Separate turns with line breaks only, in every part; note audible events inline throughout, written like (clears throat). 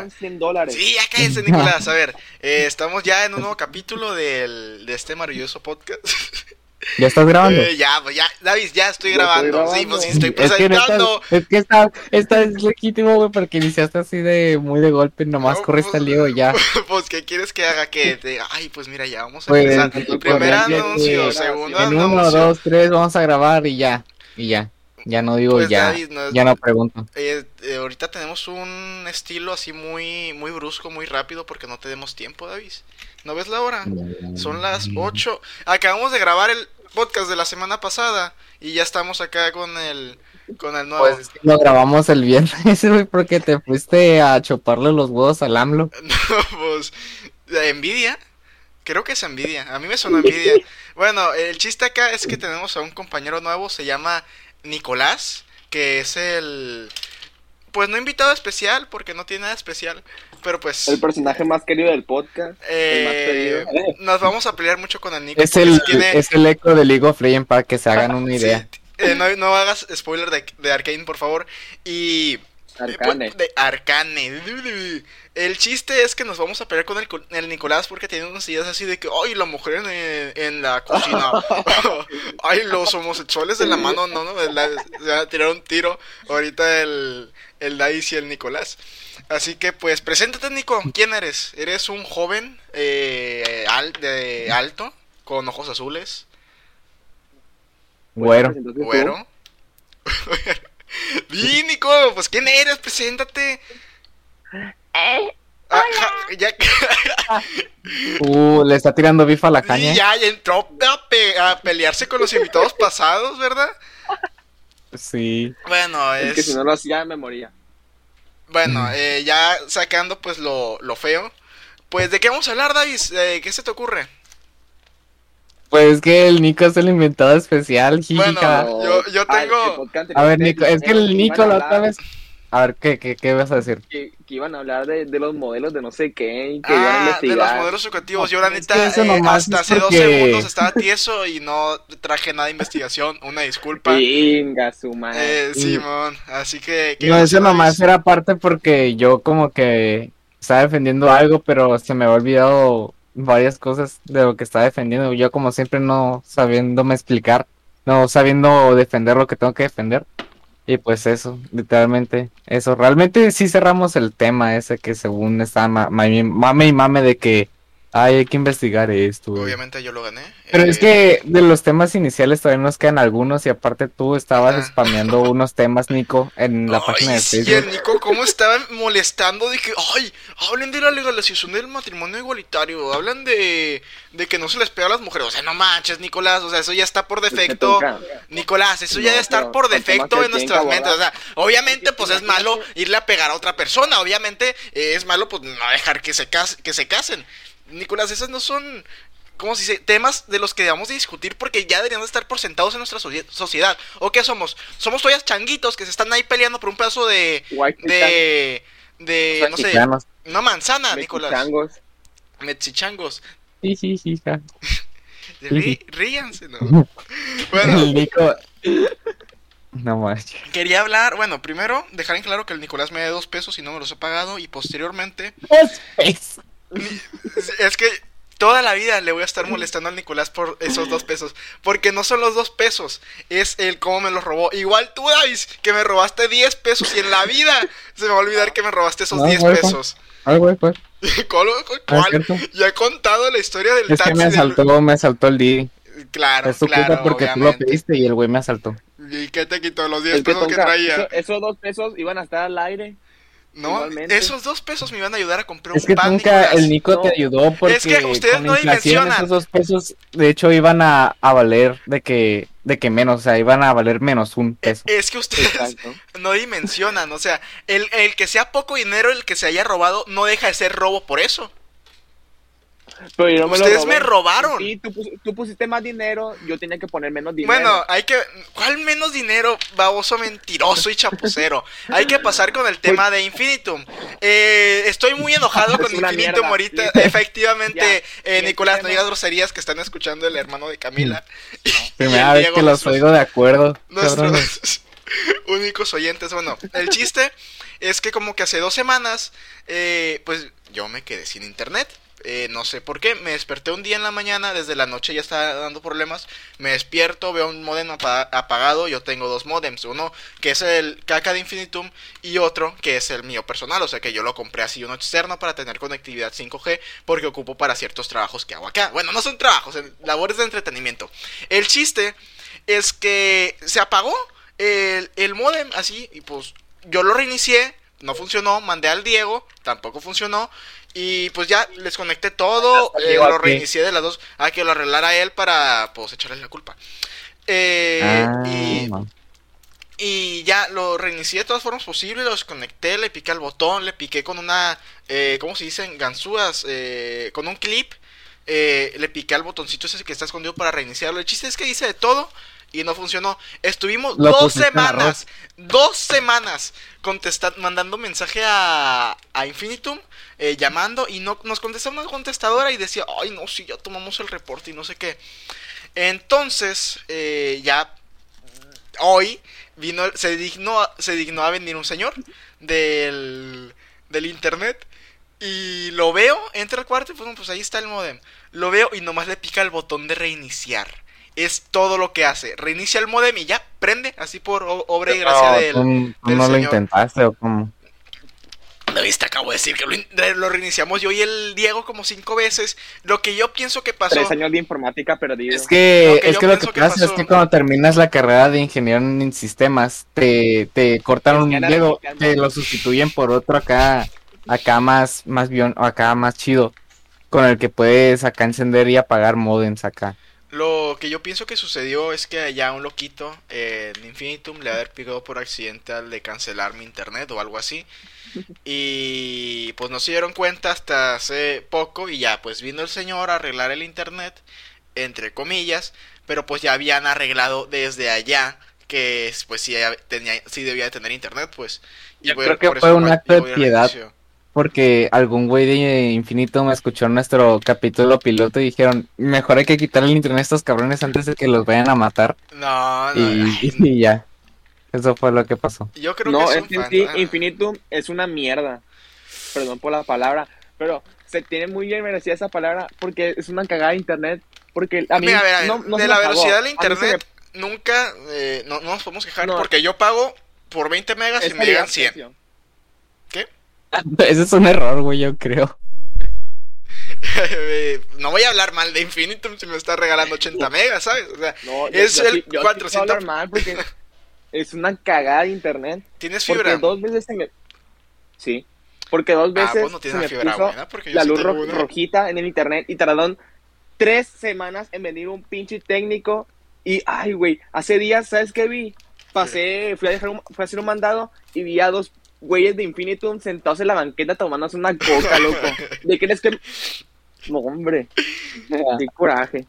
fueron 100 dólares.
Sí, ya cállese, Nicolás. A ver, (laughs) eh, estamos ya en un nuevo capítulo del, de este maravilloso podcast.
¿Ya estás grabando?
Eh, ya, pues ya, David, ya estoy
Ya
grabando.
estoy
Sí, pues sí,
grabando.
estoy
Es que, no
presentando.
estás- es que está, está es legítimo, güey, porque iniciaste así de muy de golpe, nomás
No,
corriste
pues,
al lío y ya. (laughs)
Pues, ¿qué quieres que haga? Que te ay, pues mira, ya vamos a
Pues,
empezar. Primer anuncio, segundo
En uno,
anuncio.
dos, tres, vamos a grabar y ya. Y ya. Ya no digo
Pues,
ya.
David, no-
Ya no pregunto.
Eh, eh, ahorita tenemos un estilo así muy, muy brusco, muy rápido, porque no tenemos tiempo, David. ¿No ves la hora? Son las 8. Acabamos de grabar el podcast de la semana pasada y ya estamos acá con el con el nuevo.
Pues lo grabamos el viernes, (laughs) güey, porque te fuiste a chuparle los huevos al AMLO. (laughs)
No, pues envidia. Creo que es envidia. A mí me suena envidia. Bueno, el chiste acá es que tenemos a un compañero nuevo, se llama Nicolás, que es el pues no invitado especial porque no tiene nada especial, pero pues
El personaje más querido del podcast.
Eh,
el más pedido. (laughs)
nos vamos a pelear mucho con el Nico.
Es el,
tiene-
es el eco de League of Legends para que se hagan una
sí,
idea.
eh, no, no hagas spoiler de, de Arkane, por favor. Y. eh,
Arcane.
pues, De Arcane. El chiste es que nos vamos a pelear con el, co- el Nicolás porque tiene unas ideas así de que, ay, la mujer en, en la cocina. (laughs) (laughs) ay, los homosexuales de la mano, no, no, la- se van a tirar un tiro ahorita el, el Dice y el Nicolás. Así que, pues, preséntate, Nico. ¿Quién eres? ¿Eres un joven eh, al- de alto, con ojos azules,
tú,
güero? (laughs) Di, Nico, pues, ¿quién eres? Preséntate. Ah, ja, ya, (laughs)
Uh, le está tirando bifa a la caña.
ya, ya entró a, pe- a pelearse con los invitados pasados, ¿verdad?
Sí.
Bueno,
Es
es...
que si no lo hacía, me moría.
Bueno, eh, ya sacando pues lo, lo feo. Pues, ¿de qué vamos a hablar, Davis? Eh, ¿Qué se te ocurre?
Pues es que el Nico es el inventado especial,
Bueno,
jijija.
Ah, yo- yo tengo-
A ver, Nico, es que el Nico la otra vez. A ver, ¿qué, qué, qué vas a decir?
Que, que iban a hablar de, de los modelos de no sé qué y que iban a
Ah, de
investigar.
los modelos educativos. Yo, la
Es
neta,
que eso
eh,
nomás
hasta
es
hace dos segundos estaba tieso y no traje nada de investigación. Una disculpa.
Venga, su madre.
Eh, Simón, así que... ¿qué
No, eso nomás era parte porque yo como que estaba defendiendo algo, pero se me había olvidado varias cosas de lo que estaba defendiendo. Yo como siempre no sabiéndome explicar, no sabiendo defender lo que tengo que defender. Y pues eso, literalmente eso. Realmente sí cerramos el tema ese que según estaba ma- ma- mame y mame de que ay, hay que investigar esto.
Obviamente yo lo gané.
Pero
Eh,
es que de los temas iniciales todavía nos quedan algunos y aparte tú estabas
Ajá.
spameando (laughs) unos temas, Nico, en la
Ay,
página de
sí,
Facebook.
el Nico, ¿cómo estaba molestando? Dije, ay, hablen de la legalización del matrimonio igualitario, hablan de, de que no se les pega a las mujeres. O sea, no manches, Nicolás, o sea, eso ya está por
Pues, ¿qué
defecto. Nicolás, eso
No,
ya debe estar por defecto en nuestras mentes. O sea, obviamente, pues es malo irle a pegar a otra persona. Obviamente, eh, es malo, pues no dejar que se, cas- que se casen. Nicolás, esos no son. ¿Cómo se dice? Temas de los que debemos de discutir porque ya deberían de estar por sentados en nuestra socie- sociedad. ¿O qué somos? Somos todavía changuitos que se están ahí peleando por un pedazo de. De. de. no sé. No manzana, Nicolás.
mexichangos.
Mexichangos.
Sí, sí, sí, ja. (laughs)
Rí- ríanse, ¿no? (laughs) Bueno,
Nico. No manches.
quería hablar. Bueno, primero, dejar en claro que el Nicolás me da dos pesos y no me los he pagado. Y posteriormente,
Es-
es que toda la vida le voy a estar molestando al Nicolás por esos dos pesos. Porque no son los dos pesos, es el cómo me los robó. Igual tú, Davis, que me robaste 10 pesos y en la vida se me va a olvidar que me robaste esos
No,
10
güey,
pesos.
Ay, güey, pues. (laughs)
¿Cuál?
¿no es
cuál?
cierto?
Ya he contado la historia del
Es que
taxi.
me
del-
asaltó, me asaltó el Didi.
Claro,
Es tu
claro,
culpa porque tú lo pediste y el güey me asaltó.
¿Y qué te quitó? Los 10
Es que
pesos que traía.
eso- esos dos pesos iban a estar al aire.
No,
igualmente.
esos dos pesos me iban a ayudar a comprar
Es
un
que
pan,
nunca el Nico
No.
te ayudó porque
Es que ustedes
con
no
inflación
dimensionan.
esos dos pesos de hecho iban a, a valer de que de que menos, o sea, iban a valer menos un peso.
Es que ustedes
Exacto. (laughs)
no dimensionan, o sea, el, el que sea poco dinero, el que se haya robado, no deja de ser robo por eso.
Pero yo no me lo
Ustedes
robé.
me robaron.
Sí, tú, pus- tú pusiste más dinero, yo tenía que poner menos dinero.
Bueno, hay que... ¿Cuál menos dinero, baboso mentiroso y chapucero? Hay que pasar con el tema de Infinitum. Eh, estoy muy enojado (laughs) con Infinitum
mierda.
ahorita. Efectivamente,
Ya.
eh, Nicolás, no digas groserías que están escuchando el hermano de Camila. (laughs)
Primera vez que los
nuestros-
oigo de acuerdo.
nuestros (laughs) únicos oyentes. Bueno, el chiste es que como que hace dos semanas, eh, pues yo me quedé sin internet. Eh, no sé por qué, me desperté un día en la mañana, desde la noche ya estaba dando problemas. Me despierto, veo un modem apa- apagado. Yo tengo dos modems: uno que es el caca de Infinitum y otro que es el mío personal. O sea que yo lo compré así, uno externo para tener conectividad 5G, porque ocupo para ciertos trabajos que hago acá. Bueno, no son trabajos, son labores de entretenimiento. El chiste es que se apagó el, el modem así, y pues yo lo reinicié. No funcionó, mandé al Diego, tampoco funcionó. Y pues ya les conecté todo, eh,
Diego
lo reinicié de las dos. Ah, que lo arreglara él para pues echarle la culpa. Eh,
Ah,
y,
no.
y ya lo reinicié de todas formas posibles, lo desconecté, le piqué al botón, le piqué con una, eh, ¿cómo se dicen? Ganzúas, eh, con un clip, eh, le piqué al botoncito ese que está escondido para reiniciarlo. El chiste es que hice de todo y no funcionó. Estuvimos
Lo
dos semanas, dos semanas contesta- mandando mensaje a, a Infinitum, eh, llamando y no nos contestaba una contestadora y decía, ay no, sí, ya tomamos el reporte y no sé qué. Entonces, eh, ya hoy vino, se dignó, se dignó a venir un señor del, del internet y lo veo, entra al cuarto y pues, pues ahí está el modem. Lo veo y nomás le pica el botón de reiniciar. Es todo lo que hace. Reinicia el modem y ya prende, así por obra y gracia
No,
del,
tú- tú
del
no lo intentaste o cómo.
¿No viste? Acabo de decir que lo, in- lo reiniciamos yo y el Diego como cinco veces. Lo que yo pienso que pasó.
Tres años de informática perdido.
Es que,
Lo que
es que lo que pasa es que cuando terminas la carrera de ingeniero en sistemas, te, te cortan
Es
un dedo, te lo sustituyen por otro acá, acá más, más bien, acá más chido, con el que puedes acá encender y apagar modems acá.
Lo que yo pienso que sucedió es que allá un loquito eh, en Infinitum le haber picado por accidente al de cancelar mi internet o algo así. Y pues no se dieron cuenta hasta hace poco y ya pues vino el señor a arreglar el internet, entre comillas, pero pues ya habían arreglado desde allá que pues sí, tenía, sí debía de tener internet pues. Y
Yo
voy-
creo que
por
fue
eso
un acto de piedad. Porque algún güey de Infinito me escuchó en nuestro capítulo piloto y dijeron, mejor hay que quitarle el internet a estos cabrones antes de que los vayan a matar.
No, no,
Y,
ay, (laughs)
y ya. Eso fue lo que pasó.
yo creo
no,
que
es en
fans,
sí. Infinitum es una mierda. Perdón por la palabra, pero se tiene muy bien merecida esa palabra porque es una cagada de internet. Porque a mí
Mira, a ver, a ver,
no, no
de la velocidad del
se me-
internet nunca eh, no, no nos podemos quejar
No.
porque yo pago por 20 megas y
es
me llegan
calidad
100.
precio.
Ese es un error, güey, yo creo. (laughs)
no voy a hablar mal de Infinitum si me está regalando 80 megas, ¿sabes? O sea,
No,
Es el
sí- yo sí
400.
puedo hablar mal porque es una cagada de internet.
¿tienes
Porque
fibra?
dos veces se me. Sí. Porque dos
Ah,
veces
vos no
se
tienes
me
fibra
puso
buena porque yo
la
sí
luz
tengo
ro-
una.
rojita en el internet y tardaron tres semanas en venir un pinche técnico. Y, ay, güey, hace días, ¿sabes qué vi? Pasé, fui a, dejar un- fui a hacer un mandado y vi a dos güeyes de Infinitum sentados en la banqueta tomándose una coca, loco. (laughs) ¿De qué crees que.? No, hombre, qué coraje.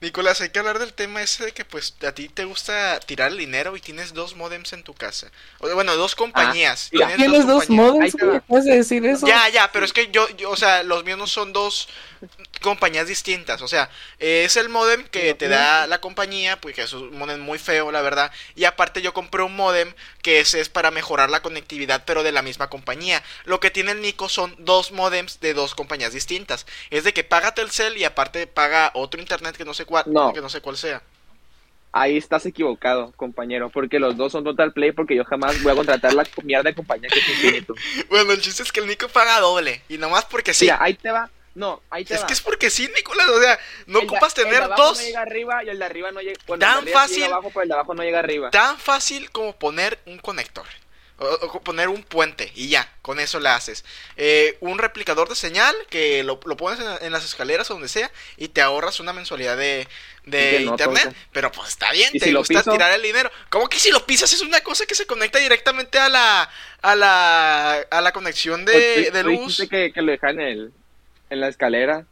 Nicolás, hay que hablar del tema ese de que pues a ti te gusta tirar el dinero y tienes dos modems en tu casa. O, bueno, dos compañías.
mira,
¿Tienes dos
compañías.
Ahí
modems? ¿Puedes decir eso?
Ya, ya, pero es que yo, yo, o sea, los míos no son dos compañías distintas. O sea, eh, es el modem que te da la compañía, pues que es un modem muy feo, la verdad. Y aparte yo compré un modem que ese es para mejorar la conectividad, pero de la misma compañía. Lo que tiene el Nico son dos modems de dos compañías distintas. Es de que paga Telcel y aparte paga otro internet que no sé cuál,
No.
que no sé cuál sea.
Ahí estás equivocado, compañero, porque los dos son Total Play, porque yo jamás voy a contratar la mierda de compañía que es Infinitum. (laughs)
Bueno, el chiste es que el Nico paga doble. Y nomás porque sí.
Mira, ahí te va. No, ahí te
es
va.
que es porque sí, Nicolás. O sea, no
El
ocupas
el de
tener
abajo
dos.
no llega arriba y el de arriba no llega. Bueno,
Tan fácil.
llega abajo, pero el de abajo no llega arriba.
tan fácil como poner un conector. O, o poner un puente y ya, con eso le haces. Eh, un replicador de señal que lo, lo pones en, en las escaleras o donde sea y te ahorras una mensualidad de, de
no,
internet.
tonto.
Pero pues está bien,
¿Y
te
si
gusta tirar el dinero. ¿Cómo que si lo pisas es una cosa que se conecta directamente a la a la, a la conexión de,
Pues, tú-
de luz?
que, que lo dejan en, el, en la escalera.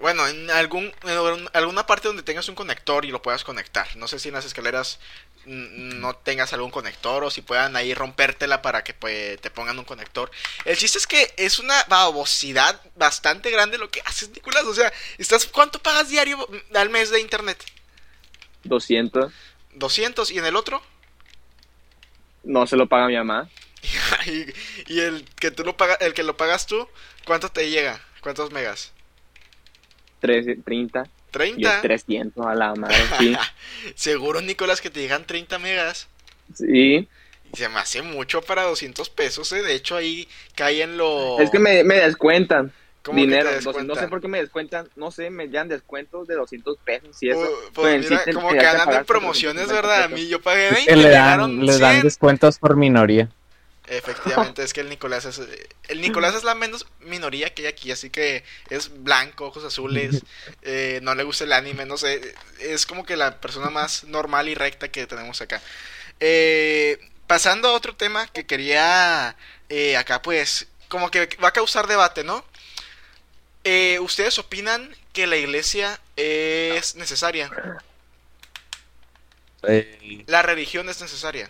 Bueno, en algún en alguna parte donde tengas un conector y lo puedas conectar. No sé si en las escaleras no tengas algún conector o si puedan ahí rompértela para que pues, te pongan un conector. El chiste es que es una babosidad bastante grande lo que haces, Nicolás. O sea, estás ¿cuánto pagas diario al mes de internet?
200.
200 y en el otro
No se lo paga mi mamá. (laughs)
y, y el que tú lo pagas, el que lo pagas tú, ¿cuánto te llega? ¿Cuántos megas?
13, 30. Y es
30.
300 a la madre, sí. (laughs)
Seguro, Nicolás, que te llegan 30 megas.
Sí.
Se me hace mucho para 200 pesos, ¿eh? De hecho, ahí cae en lo...
Es que me, me descuentan
¿Cómo que te
dinero. no sé por qué me descuentan. No sé, me dan descuentos de 200 pesos y eso.
Pues, pues mira, como que andan en promociones,
450
¿verdad? A mí yo pagué
Es
20,
que
me
le le dan
100.
descuentos por minoría.
Efectivamente, (laughs) es que el Nicolás es el Nicolás es la menos minoría que hay aquí, así que es blanco, ojos azules, (laughs) eh, no le gusta el anime, no sé, es como que la persona más normal y recta que tenemos acá. Eh, pasando a otro tema que quería eh, acá, pues, como que va a causar debate, ¿no? Eh, ¿Ustedes opinan que la iglesia es necesaria? La religión es necesaria.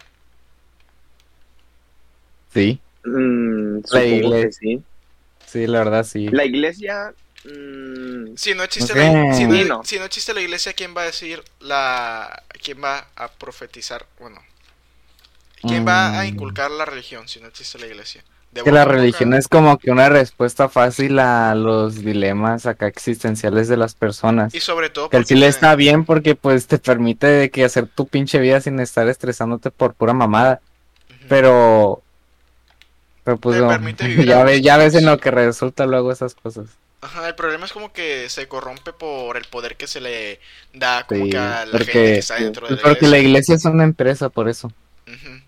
Sí,
Mm,
La iglesia.
sí.
sí, la verdad sí.
La iglesia. mm,
Si no existe la, si no, si no existe la iglesia, ¿quién va a decir la quién va a profetizar? Bueno, ¿quién va a
Mm.
inculcar la religión si no existe la iglesia? De
Que la religión es como que una respuesta fácil a los dilemas acá existenciales de las personas.
y sobre todo
Que el chile está bien porque pues te permite de que hacer tu pinche vida sin estar estresándote por pura mamada. Pero... Pero pues no,
permite vivir
ya ves, ya ves en lo que resulta luego esas cosas.
Ajá, el problema es como que se corrompe por el poder que se le da como
Sí,
que a la gente que
porque,
está dentro de la
porque la
iglesia.
iglesia es una empresa por eso.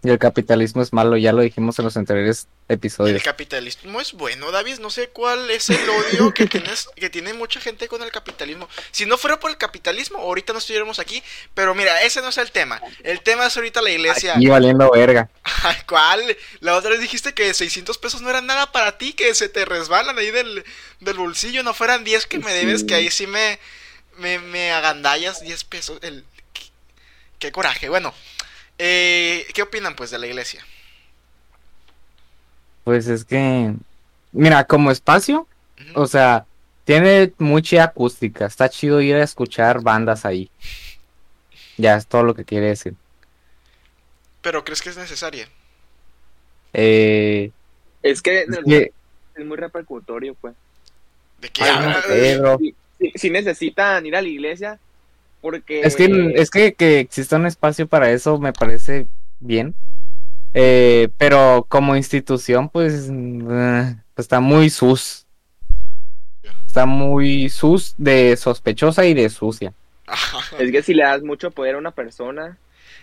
Y el capitalismo es malo, ya lo dijimos en los anteriores
El
episodios.
capitalismo es bueno, David. No sé cuál es el odio que (laughs) tienes, que tiene mucha gente con el capitalismo. Si no fuera por el capitalismo, ahorita no estuviéramos aquí. Pero mira, ese no es el tema. El tema es ahorita la iglesia.
Aquí valiendo verga.
¿Cuál? La otra vez dijiste que 600 pesos no eran nada para ti, que se te resbalan ahí del, del bolsillo. No fueran 10 que me debes,
Sí.
que ahí sí me, me, me agandallas 10 pesos. El, qué, qué coraje. Bueno, eh, ¿qué opinan pues de la iglesia?
Pues es que, mira, como espacio, o sea, tiene mucha acústica. Está chido ir a escuchar bandas ahí. Ya es todo lo que quiere decir.
Pero ¿crees que es necesaria?
Eh,
es que
es que-
es muy repercutorio, pues.
¿De qué
si- si necesitan ir a la iglesia, porque.
Es que, es que, que exista un espacio para eso me parece bien. Eh, pero como institución, pues, eh, está muy sus. Está muy sus de sospechosa y de sucia.
Es que si le das mucho poder a una persona,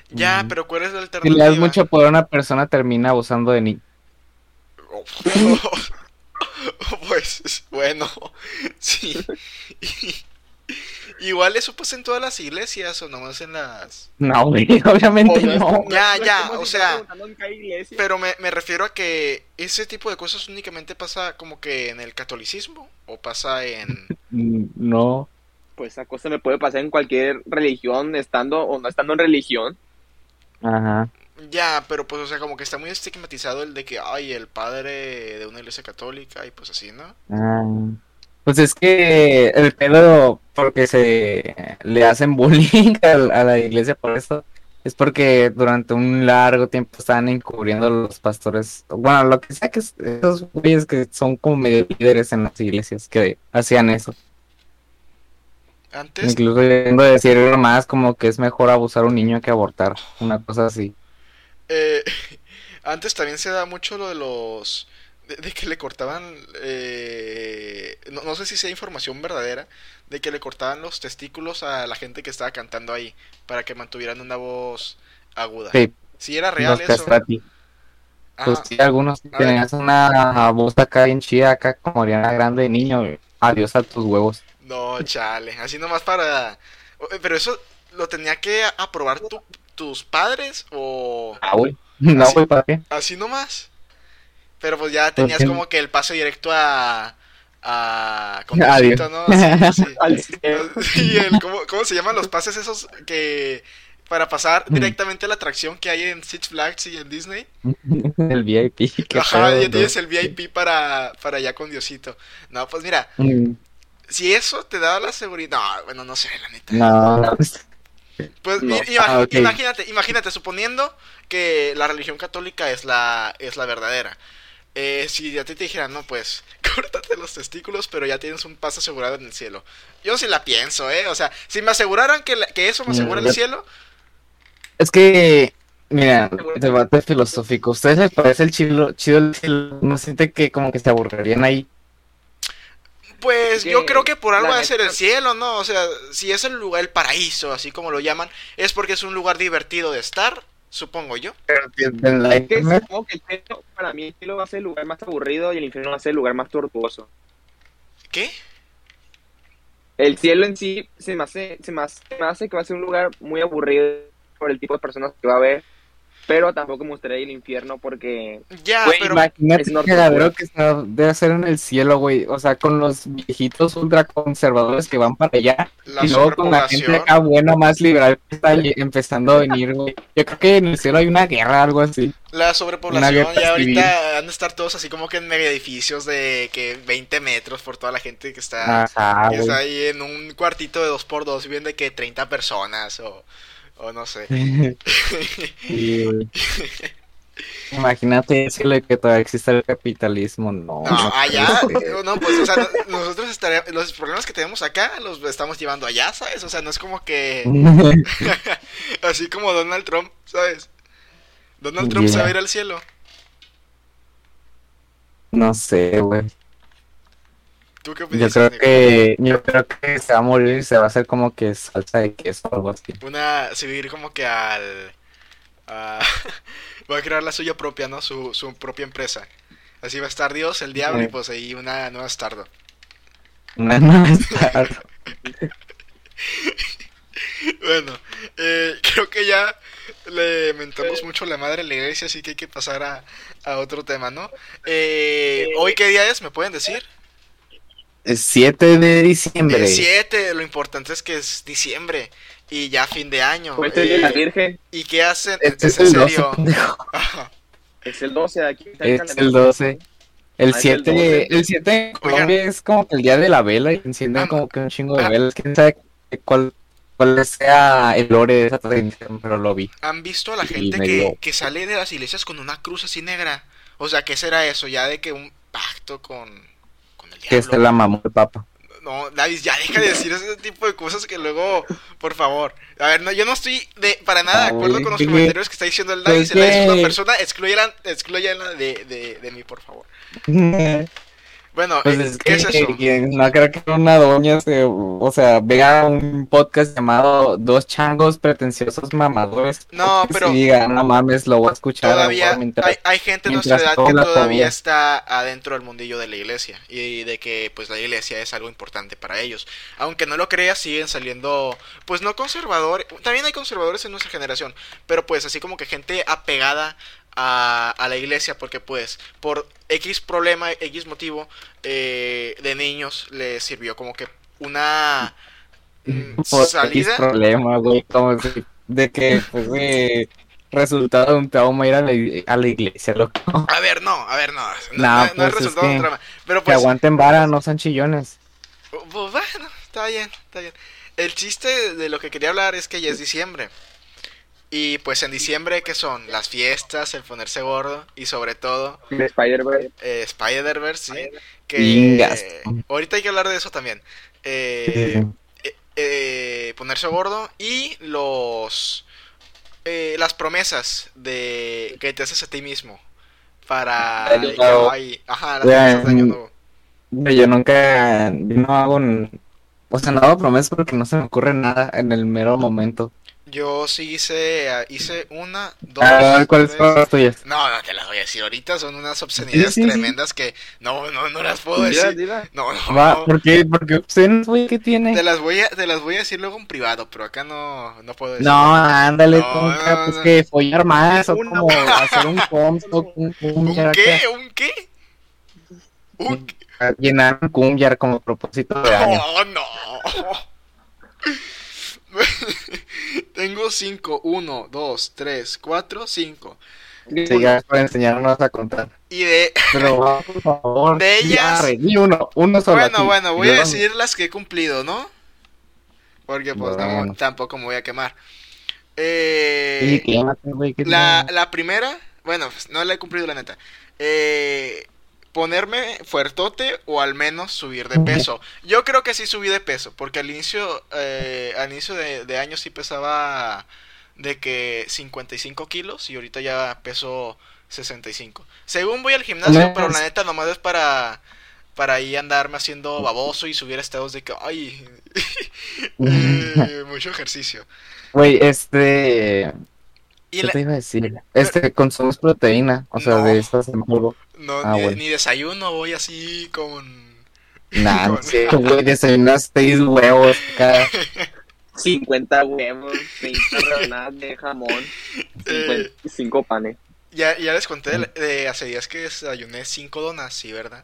Ya, pero ¿cuál es la
Si
alternativa?
le das mucho poder a una persona, termina abusando de ni. (laughs)
pues bueno, (laughs) sí. (laughs) Igual eso pasa en todas las iglesias o nomás en las...
No, (laughs) obviamente
no
Ya, ya, o sea. Pero me, me refiero a que ese tipo de cosas únicamente pasa como que en el catolicismo o pasa en... (laughs)
No.
Pues esa cosa me puede pasar en cualquier religión, estando o no estando en religión.
Ajá.
Ya, pero pues o sea, como que está muy estigmatizado el de que, ay, el padre de una iglesia católica y pues así, ¿no?
Ah, Pues es que el pedo, porque se le hacen bullying (laughs) a, a la iglesia por eso, es porque durante un largo tiempo estaban encubriendo los pastores, bueno, lo que sea que es- esos güeyes que son como medio líderes en las iglesias que hacían eso.
Antes,
Incluso yendo a decir más como que es mejor abusar a un niño que abortar, una cosa así.
eh, (laughs) antes también se da mucho lo de los... De, de que le cortaban... eh, no, no sé si sea información verdadera, de que le cortaban los testículos a la gente que estaba cantando ahí para que mantuvieran una voz aguda.
Sí,
Si era real
los
eso.
castrati. Pues sí, algunos tenías una voz acá bien chida, acá como Ariana Grande de niño. Adiós a tus huevos.
No, chale, así nomás para... eh, Pero eso lo tenía que aprobar tu- tus padres o
Ah, güey. (laughs) No, güey, ¿para qué?
así nomás. Pero pues ya tenías
qué?
como que el pase directo a... a... con
Adiós.
Diosito, ¿no? Sí, sí. (laughs) (laughs) El- ¿cómo, cómo se llaman los pases esos que... para pasar
Mm.
directamente a la atracción que hay en Six Flags y en Disney? (laughs)
El VIP.
Ajá, ya tienes el VIP para, para allá con Diosito. No, pues mira,
Mm,
si eso te da la seguridad... No, bueno, no sé, la neta.
No, no.
Pues
No.
Ah,
imagínate, imagínate, suponiendo que la religión católica es la, es la verdadera. Eh, si a ti te dijeran, no, pues, (laughs) córtate los testículos, pero ya tienes un paso asegurado en el cielo. Yo sí la pienso, ¿eh? O sea, si me aseguraran que, la- que eso me asegura el cielo,
Es que, mira, debate filosófico. ¿Ustedes les parece el chido, chido el cielo? ¿No siente que como que se aburrirían ahí?
pues yo creo que por algo va a ser el cielo, ¿no? O sea, si es el lugar, el paraíso, así como lo llaman, es porque es un lugar divertido de estar, supongo yo.
En la
Es que supongo que el cielo, para mí el cielo va a ser el lugar más aburrido y el infierno va a ser el lugar más tortuoso.
¿Qué?
El cielo en sí se me hace, se me hace, se me hace que va a ser un lugar muy aburrido por el tipo de personas que va a haber, pero tampoco me gustaría ir al infierno porque
Ya,
Güey,
pero
imagínate
es
el
norte,
que está- debe hacer en el cielo, güey. O sea, con los viejitos ultraconservadores que van para allá.
la
y luego con la gente acá buena, más liberal que está empezando a venir, güey. Yo creo que en el cielo hay una guerra, algo así.
La sobrepoblación, ya ahorita han de estar todos así como que en mega edificios de que 20 metros por toda la gente que está,
Ajá,
que
güey.
está ahí en un cuartito de 2x2 viven de que 30 personas o, o no sé. (laughs)
Sí. (laughs) Imagínate el cielo de que todavía existe el capitalismo, no.
No,
no
allá,
puede ser.
no, pues, o sea, no- nosotros estaremos, los problemas que tenemos acá los estamos llevando allá, ¿sabes? O sea, no es como que, (laughs) así como Donald Trump, ¿sabes? Donald Trump se va a ir al cielo.
No sé, güey.
¿Tú qué
Yo
opinas?
creo
Nico?
que, yo creo que se va a morir se va a hacer como que salsa de queso o algo así.
Una, seguir como que al... a- (laughs) va a crear la suya propia, ¿no? Su, su propia empresa. Así va a estar Dios, el diablo y pues ahí una nueva Stardo.
No, no, está-
Bueno, eh, (laughs) creo que ya le mentamos mucho la madre a la iglesia, así que hay que pasar a, a otro tema, ¿no? Eh, ¿Hoy qué día es? ¿Me pueden decir?
Es 7 de diciembre.
El 7, lo importante es que es diciembre y ya fin de año.
el día de la
Eh,
Virgen,
¿Y qué hacen?
Este
¿Es
el 12,
serio?
pendejo. (laughs)
es el 12 de aquí. está
Es el 12. El
Ah, es el
7,
12.
el 7 en
Oigan.
Colombia es como que el día de la vela y encienden
Ah,
como que un chingo de
ah.
velas. Quién sabe cuál, cuál sea el lore de esa tradición, pero lo vi.
¿Han visto a la gente que, que sale de las iglesias con una cruz así negra? O sea, ¿qué será eso? Ya de que un pacto con, con el
Que es
diablo.
la mamá de papa.
No, David, ya deja de decir ese tipo de cosas que luego, por favor. A ver, no, yo no estoy de, para nada de acuerdo con los comentarios que está diciendo el Si el David es una persona, excluyela, excluyela de, de, de mí, por favor. Bueno,
Pues es
¿qué
que,
es eso?
que no creo que una doña se, o sea, vea un podcast llamado Dos changos pretenciosos mamadores.
No, pero-
se diga, no mames, lo voy a escuchar.
Todavía
mientras-
hay, hay gente de nuestra edad que todavía. está adentro del mundillo de la iglesia y de que pues la iglesia es algo importante para ellos. Aunque no lo creas, siguen saliendo pues no conservadores, también hay conservadores en nuestra generación, pero pues así como que gente apegada a, a la iglesia porque pues por X problema, X motivo eh, de niños les sirvió como que una mm,
Por X
salida
problema, güey, como si- de que pues de resultado de un trauma ir a la, a la iglesia, loco.
A ver, no, a ver, no. No, no- no es
pues, es
resultado de un
que-
drama. Pero
Que
pues,
aguanten vara, no sean chillones.
pues, bueno, está bien, está bien. El chiste de lo que quería hablar es que ya es diciembre. Y pues en diciembre, ¿qué son? Las fiestas, el ponerse gordo y sobre todo
De Spider-Man.
eh, Spider-Verse, sí. Que
Ingas.
ahorita hay que hablar de eso también. Eh, eh, eh, ponerse gordo y los eh, las promesas de que te haces a ti mismo para que no hay- ajá, las de año nuevo.
Yo nunca, yo no hago, o sea, no hago promesas porque no se me ocurre nada en el mero momento.
Yo sí hice ah, hice una, dos,
A ver, ¿cuáles son las tuyas?
No, no te las voy a decir ahorita, son unas obscenidades
Sí, sí, sí.
tremendas que no, no, no las puedo decir.
dila.
No, no,
Va,
no.
¿por qué? Porque ¿qué tiene?
Te las voy a, te las voy a decir luego en privado, pero acá no, no puedo decir.
No, ándale,
No,
tonta,
no,
pues
no.
que follar más, o
Una-
como hacer un comsto, un (laughs)
¿Un qué? ¿Un qué? ¿Un qué?
llenar un cumbiar como propósito de año.
Oh, no. (laughs) Tengo cinco. Uno, dos, tres, cuatro, cinco.
Sí, ya para enseñarnos a contar.
Y de... (laughs)
Pero, por favor,
De ellas-
arre, di uno, uno solo.
Bueno, bueno, voy
Y
a
yo-
decir las que he cumplido, ¿no? Porque pues no-
Bueno.
tampoco me voy a quemar. Eh,
Sí, quémate, güey. ¿qué
la, la primera, bueno, pues, no la he cumplido la neta. Eh, ponerme fuertote o al menos subir de peso. Yo creo que sí subí de peso, porque al inicio, eh, al inicio de, de año sí pesaba de que 55 kilos y ahorita ya peso 65. Según voy al gimnasio, pero la neta nomás es para para ahí andarme haciendo baboso y subir estados de que, ay, (laughs) eh, mucho ejercicio.
Güey, este. ¿Qué
la-
te iba a decir? Este, consumes proteína, o sea,
No.
de estas en polvo.
No,
Ah,
ni,
bueno.
ni desayuno, voy así con...
Nah, (laughs) no
con-
sé, güey, desayunas seis huevos acá. (laughs)
50 huevos, 20 rebanadas de jamón,
Eh.
5 panes.
Ya, ya les conté de, de hace días que desayuné cinco donas, sí, ¿verdad?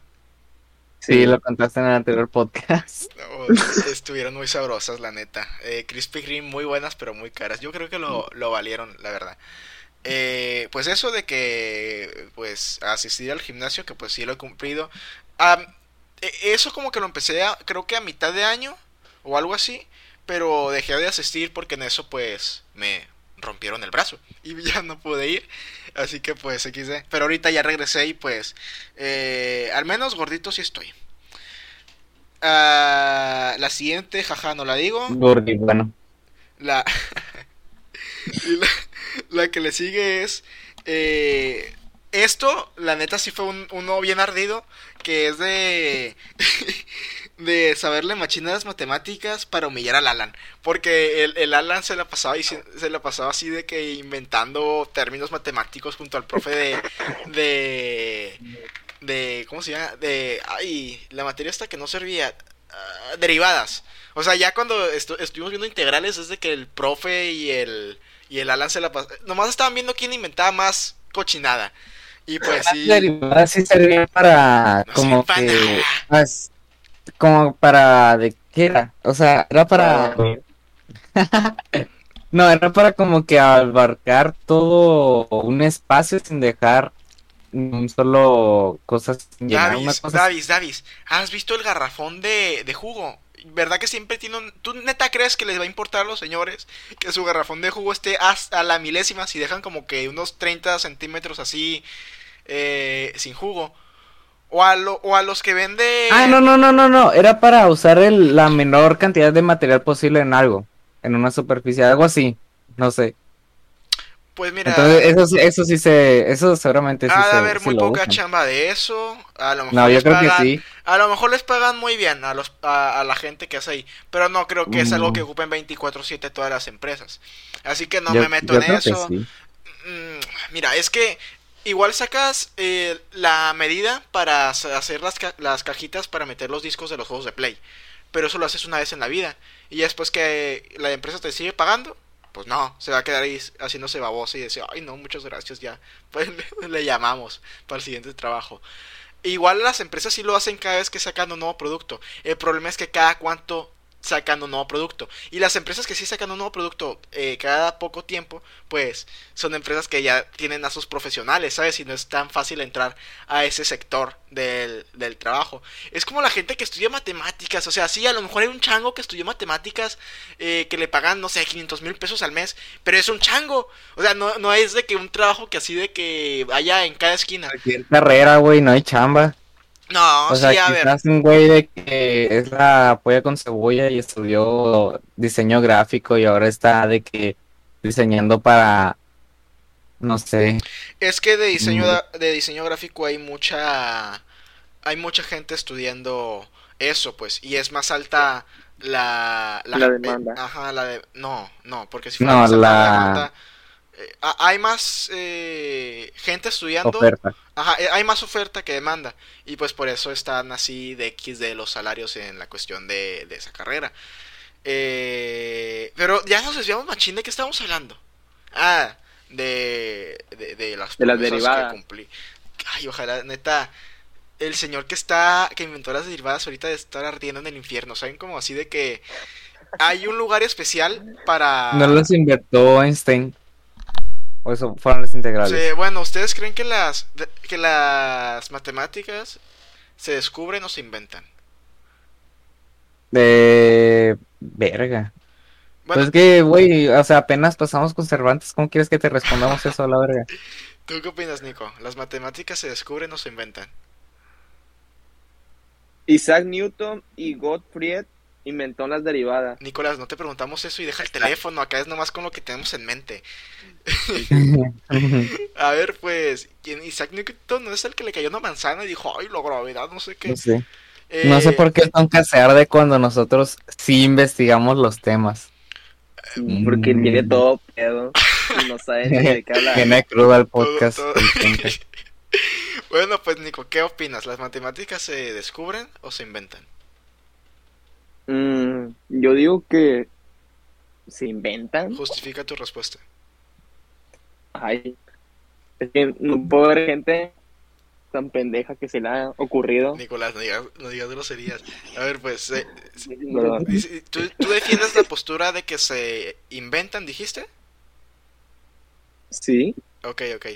Sí, lo contaste en el anterior podcast.
No, (laughs) estuvieron muy sabrosas, la neta. Eh, Krispy Kreme muy buenas, pero muy caras. Yo creo que lo, lo valieron, la verdad. Eh, pues eso de que, pues, asistir al gimnasio, que pues sí lo he cumplido. E- eso como que lo empecé a, creo que a mitad de año, o algo así. Pero dejé de asistir porque en eso, pues, me rompieron el brazo. Y (laughs) ya no pude ir. Así que pues XD. Pero ahorita ya regresé y pues eh, al menos gordito sí estoy. Ah, la siguiente, jaja, no la digo.
Gordi, bueno.
La, (laughs) y la, la que le sigue es... eh, esto, la neta, sí fue un, uno bien ardido, que es de... (laughs) de saberle machinas matemáticas para humillar al Alan. Porque el, el Alan se la pasaba se la pasaba así de que inventando términos matemáticos junto al profe de. de. de ¿cómo se llama? de. ay, la materia esta que no servía. ah, derivadas. O sea, ya cuando estu- estuvimos viendo integrales es de que el profe y el. y el Alan se la pasaban. Nomás estaban viendo quién inventaba más cochinada. Y pues sí.
Derivadas sí servían para
No
como que pues, como para de qué era o sea era para (laughs) no era para como que abarcar todo un espacio sin dejar un solo cosas
Davis,
cosa
Davis, Davis, ¿has visto el garrafón de, de jugo? ¿Verdad que siempre tiene un... ¿Tú neta crees que les va a importar a los señores que su garrafón de jugo esté hasta la milésima si dejan como que unos 30 centímetros así eh, sin jugo? O a, lo- o a los que vende...
ah no no no no no era para usar el, la menor cantidad de material posible en algo en una superficie algo así no sé
Pues mira...
entonces eso eso sí se eso seguramente sí
ha de
se
haber muy poca
usan.
chamba de eso. A lo mejor
no yo
les
creo que
pagan-
sí
A lo mejor les pagan muy bien a, los, a, a la gente que hace ahí, pero no creo que es algo
Mm.
que ocupen 24/7 todas las empresas. Así que no
Yo-
me meto en eso.
sí.
Mm, mira, es que igual sacas eh, la medida para hacer las, ca- las cajitas para meter los discos de los juegos de Play, pero eso lo haces una vez en la vida. Y después que la empresa te sigue pagando, pues no, se va a quedar ahí haciéndose babosa y decir, ay no, muchas gracias, ya, (laughs) pues le, le llamamos para el siguiente trabajo. Igual las empresas sí lo hacen cada vez que sacan un nuevo producto. El problema es que cada cuánto sacan un nuevo producto. Y las empresas que sí sacan un nuevo producto eh, cada poco tiempo, pues son empresas que ya tienen a sus profesionales, ¿sabes? Y no es tan fácil entrar a ese sector del, del trabajo. Es como la gente que estudia matemáticas, o sea, sí, a lo mejor hay un chango que estudió matemáticas eh, que le pagan, no sé, 500 mil pesos al mes, pero es un chango. O sea, no, no es de que un trabajo que así de que vaya en cada esquina.
cualquier carrera, güey, no hay chamba.
No,
o sea,
sí, a ver.
un güey de que es la polla con cebolla y estudió diseño gráfico y ahora está de que diseñando para, no sé,
Es que de diseño
Mm.
de diseño gráfico hay mucha hay mucha gente estudiando eso, pues, y es más alta la
La demanda.
eh, ajá, la de no, no, porque si fuera
No,
más alta
la-
demanda, eh, ha- hay más eh, gente estudiando,
oferta.
ajá, eh, hay más oferta que demanda y pues por eso están así de X de los salarios en la cuestión de, de esa carrera. Eh, pero ya nos desviamos machín de qué estábamos hablando. Ah, de, de, de las,
De las
promesas que
derivadas.
cumplí. Ay, ojalá, neta, el señor que está, que inventó las derivadas ahorita de estar ardiendo en el infierno, ¿saben? Como así de que hay un lugar especial para...
No los inventó Einstein. O eso fueron las integrales.
Sí, bueno, ¿ustedes creen que las, que las matemáticas se descubren o se inventan?
De verga.
Bueno,
Pues es que, güey, o sea, apenas pasamos con Cervantes, ¿cómo quieres que te respondamos eso a la verga? (laughs)
¿tú qué opinas, Nico? ¿Las matemáticas se descubren o se inventan?
Isaac Newton y Gottfried inventó las derivadas.
Nicolás, no te preguntamos eso y deja el teléfono, acá es nomás con lo que tenemos en mente. (laughs) A ver, pues, ¿quién Isaac Newton no es el que le cayó una manzana y dijo, ay, la gravedad, no sé qué?
No sé.
Eh,
No sé por qué nunca se arde cuando nosotros sí investigamos los temas.
Porque
Mm.
tiene todo pedo y no sabe ni de qué hablar.
Podcast.
todo-
el tonto. (laughs)
Bueno, pues, Nico, ¿qué opinas? ¿Las matemáticas se descubren o se inventan?
Mm, yo digo que se inventan.
Justifica tu respuesta.
Ay, es que no puedo ver gente tan pendeja que se le ha ocurrido.
Nicolás, no digas, no digas groserías. A ver, pues, eh, ¿tú, tú defiendes la postura de que se inventan, dijiste?
Sí,
Ok, ok.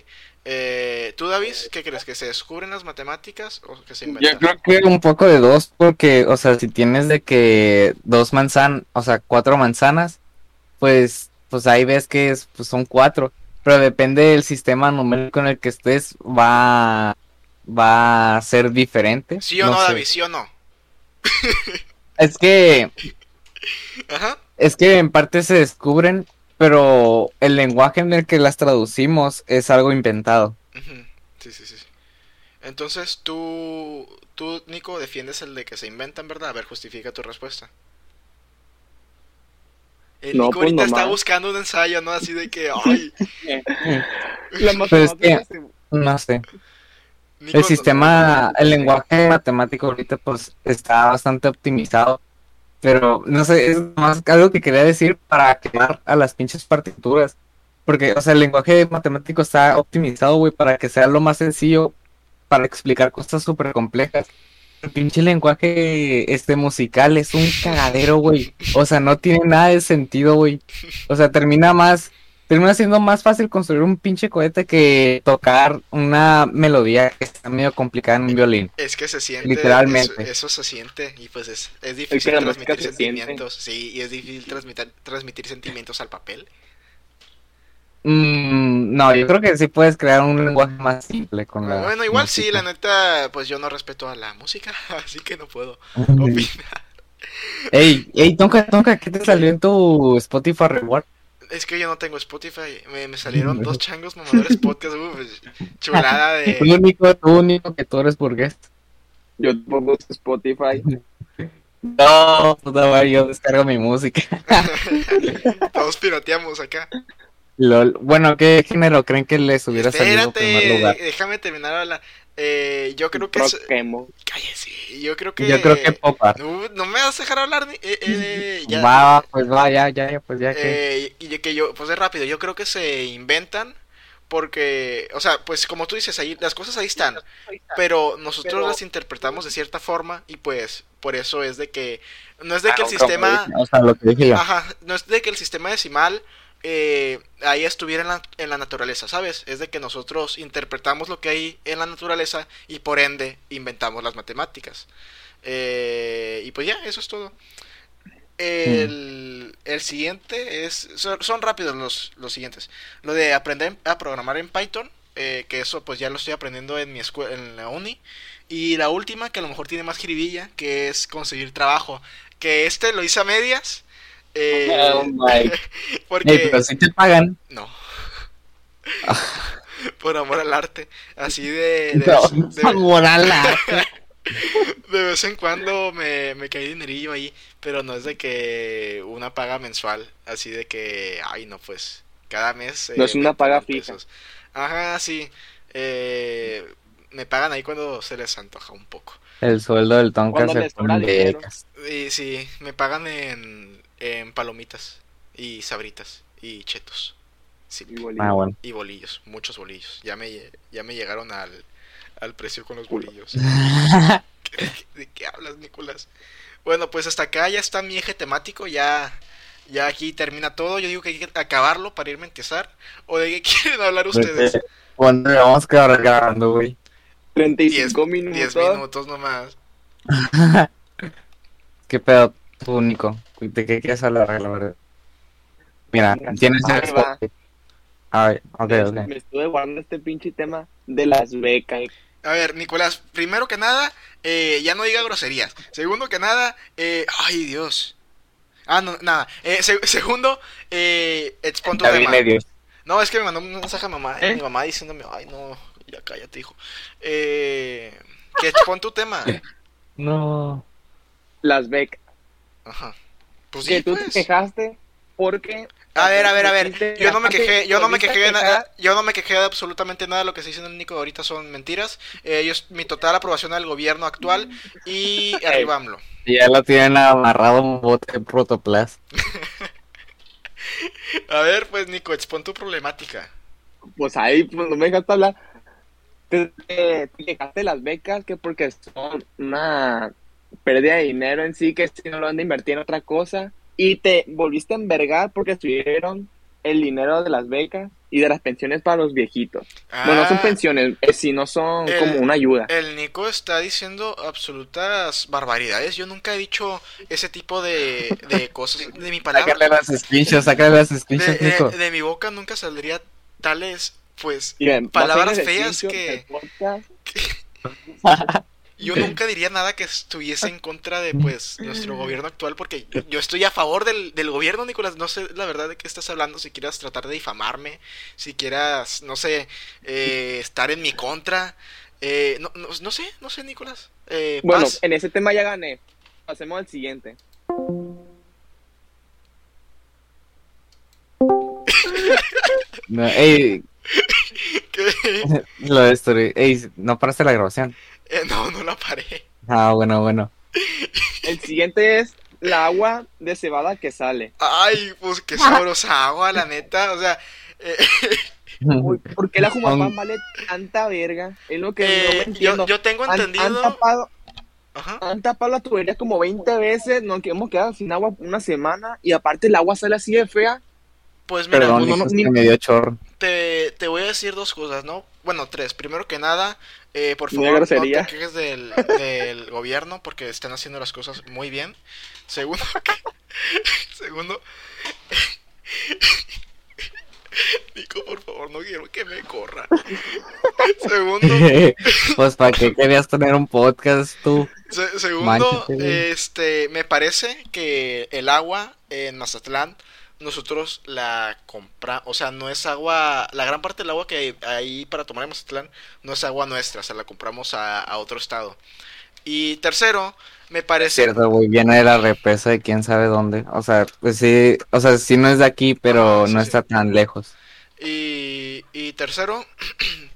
Eh, ¿Tú, David, qué crees? ¿Que se descubren las matemáticas o que se
Yo
inventan?
creo que un poco de dos, porque, o sea, si tienes de que dos manzanas, o sea, cuatro manzanas, pues, pues ahí ves que es, pues son cuatro, pero depende del sistema numérico en el que estés, va, va a ser diferente.
¿Sí o no. David? ¿Sí o no?
Es que, (laughs)
Ajá.
es que en parte se descubren, pero el lenguaje en el que las traducimos es algo inventado.
Sí, sí, sí. Entonces, tú, tú, Nico, defiendes el de que se inventan, ¿verdad? A ver, justifica tu respuesta. El
No,
Nico
pues,
ahorita está buscando un ensayo, ¿no? Así de que, ay, (laughs)
la
Pero es que- No sé.
Nico,
El
no-
sistema, el lenguaje matemático ahorita pues está bastante optimizado, pero no sé, es más algo que quería decir para quedar a las pinches partituras, porque, o sea, el lenguaje matemático está optimizado, güey, para que sea lo más sencillo para explicar cosas súper complejas. El pinche lenguaje este musical es un cagadero, güey. O sea, no tiene nada de sentido, güey. O sea, termina más, termina siendo más fácil construir un pinche cohete que tocar una melodía que está medio complicada en un violín.
Es que se siente,
Literalmente.
Eso, eso se siente y pues es, es difícil
que
transmitir
se
sentimientos, sí, y es difícil transmitir, transmitir sentimientos al papel.
Mm, no, yo creo que sí puedes crear un lenguaje más simple con la
bueno, igual sí,
música.
la neta, pues yo no respeto a la música, (laughs) así que no puedo (laughs) opinar.
Ey, ey, Tonka, Tonka, ¿qué te salió en tu Spotify Reward?
Es que yo no tengo Spotify, me, me salieron dos changos mamadores podcast, uf, chulada (laughs)
Tú
de...
único, tú único que tú eres burgués.
Yo pongo Spotify.
No, puta madre, yo descargo mi música. (laughs)
Todos pirateamos acá.
Lol. Bueno, ¿qué género creen que les hubiera salido en primer
Espérate,
lugar?
déjame terminar hablar. Eh, yo creo que es... Cállese, yo creo que...
Yo creo que pop art.
No, no me vas a dejar hablar, ni- eh, eh, (laughs) ya.
Va, pues va, ya, ya, ya, pues ya que.
Eh, y que yo, pues es rápido, yo creo que se inventan porque, o sea, pues como tú dices, ahí las cosas ahí están, pero nosotros
Pero-
las interpretamos de cierta forma y pues por eso es de que no es de
Ah,
que el
como
sistema,
dije, O sea, lo que dije yo.
ajá, no es de que el sistema decimal eh, ahí estuviera en la, en la naturaleza, ¿sabes? Es de que nosotros interpretamos lo que hay en la naturaleza y por ende inventamos las matemáticas. Eh, y pues ya, eso es todo. El, el siguiente es. Son, son rápidos los, los siguientes. Lo de aprender a programar en Python. eh, que eso pues ya lo estoy aprendiendo en mi escuela, en la uni. Y la última, que a lo mejor tiene más jiribilla, que es conseguir trabajo. Que este lo hice a medias. Eh,
Oh my. (laughs)
porque.
Pero si te pagan.
No. (laughs) Por amor al arte. Así de. De,
No,
vez, de-
favor a la-
de vez en cuando me, me cae dinerillo ahí. Pero no es de que una paga mensual. Así de que. Ay, no, pues. Cada mes.
No es una
20
paga fija.
pesos. Ajá, sí. Eh, me pagan ahí cuando se les antoja un poco.
El sueldo del Tonka se pone de.
Y sí, me pagan en, en palomitas. Y sabritas. Y chetos. Sí.
Ah, bueno.
Y bolillos, muchos bolillos. Ya me, ya me llegaron al, al precio con los bolillos. (laughs) ¿Qué- ¿De qué hablas, Nicolás? Bueno, pues hasta acá ya está mi eje temático. Ya, ya aquí termina todo. Yo digo que hay que acabarlo para irme a empezar. ¿O de qué (laughs) quieren hablar ustedes?
Cuando vamos a grabando, güey.
35
10
minutos.
minutos nomás. (laughs)
¿Qué pedo tú, Nico? ¿De qué quieres hablar, la verdad? Mira, tienes el. A ver, ok,
Me-
ok.
Me estuve guardando este pinche tema de las becas.
A ver, Nicolás, primero que nada, eh, ya no diga groserías. Segundo que nada, eh, ay Dios. Ah, no, nada. Eh, se- segundo, eh, expon tu tema. No, es que me mandó un mensaje a mamá,
¿Eh?
mi mamá diciéndome, ay no, ya cállate, hijo. Eh, que expon tu tema. (laughs)
No.
Las becas.
Ajá. Pues
que
sí,
tú te
pues.
quejaste porque...
A ver, a ver, a ver. Yo no me quejé, yo no me quejé de nada, yo no me quejé de absolutamente nada. Lo que está diciendo el Nico ahorita son mentiras. Eh, yo, mi total aprobación al gobierno actual y (laughs) arriba AMLO.
Ya lo tienen amarrado un bote de protoplas. (laughs)
A ver, pues Nico, expon tu problemática.
Pues ahí pues, no me dejaste hablar. Te, te- te quejaste de las becas que porque son una pérdida de dinero en sí, que si no lo han de invertir en otra cosa. Y te volviste a envergar porque estuvieron el dinero de las becas y de las pensiones para los viejitos. Bueno, no son
Ah,
pensiones, eh, sino son
el-
como una ayuda.
El Nico está diciendo absolutas barbaridades. Yo nunca he dicho ese tipo de, de (laughs) cosas. De mi palabra.
Sácale las screenshots, sácale las
De,
screenshots,
de-
Nico.
de mi boca nunca saldría tales, pues.
Miren,
palabras
a
feas que-. (laughs) (laughs) Yo nunca diría nada que estuviese en contra de pues nuestro gobierno actual porque yo, estoy a favor del, del gobierno, Nicolás. No sé la verdad de qué estás hablando, si quieras tratar de difamarme, si quieras, no sé, eh, estar en mi contra. Eh, no, no, no sé, no sé, Nicolás. Eh,
Bueno,
paz.
en ese tema ya gané. Pasemos al siguiente.
No, ey, (laughs)
¿Qué? (laughs)
lo destruí. Ey, no paraste la grabación.
Eh, (laughs) no, no la paré.
Ah, bueno, bueno.
El siguiente es la agua de cebada que sale.
Ay, pues qué sabrosa agua, la neta. O sea, eh,
Uy, ¿Por qué la (laughs) Jumapam
Un-
vale tanta verga? Es lo que
eh,
no me entiendo.
yo, yo tengo
Han- han,
entendido.
tapado,
Ajá.
han tapado la tubería como 20 veces, nos hemos quedado sin agua una semana y aparte el agua sale así de fea.
Pues mira,
Perdón,
no, no, ni-
me dio chorro.
te, te voy a decir dos cosas, ¿no? Bueno, tres. Primero que nada, eh, por favor, no te quejes del, del (laughs) gobierno porque están haciendo las cosas muy bien. Segundo, (laughs) que- segundo, (laughs) Nico, por favor, no quiero que me corra. Segundo,
pues, ¿para qué querías tener un podcast tú?
se- segundo, este, me parece que el agua en Mazatlán nosotros la compra, o sea, no es agua, la gran parte del agua que hay ahí para tomar en Mazatlán no es agua nuestra, o sea, la compramos a, a otro estado. Y tercero, me parece,
Cierto, güey, viene de la represa de quién sabe dónde. O sea, pues sí, o sea, sí no es de aquí, pero
sí,
no
sí.
está tan lejos.
y, y tercero,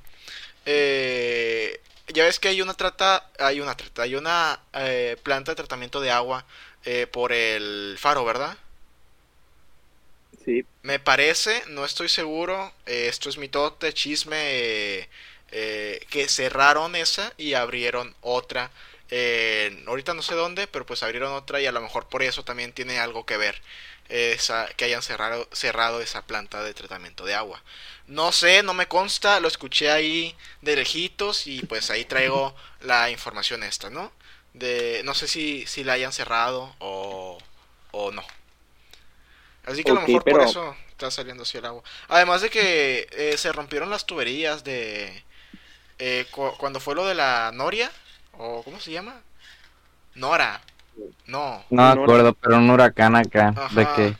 (clears throat) eh, ya ves que hay una trata, hay una trata, hay una eh, planta de tratamiento de agua eh, por el faro, ¿verdad? Me parece, no estoy seguro, eh, esto es mitote, chisme, eh, eh, que cerraron esa y abrieron otra. ahorita no sé dónde, pero pues abrieron otra y a lo mejor por eso también tiene algo que ver esa, que hayan cerrado, cerrado esa planta de tratamiento de agua. No sé, no me consta, lo escuché ahí de lejitos y pues ahí traigo (laughs) la información esta, ¿no? De, no sé si, si la hayan cerrado o, o no. Así que a lo mejor por eso está saliendo así el agua. Además de que eh, se rompieron las tuberías de... eh, cu- cuando fue lo de la Noria, o ¿cómo se llama? Nora. No,
No me acuerdo, pero un huracán acá. ¿De qué?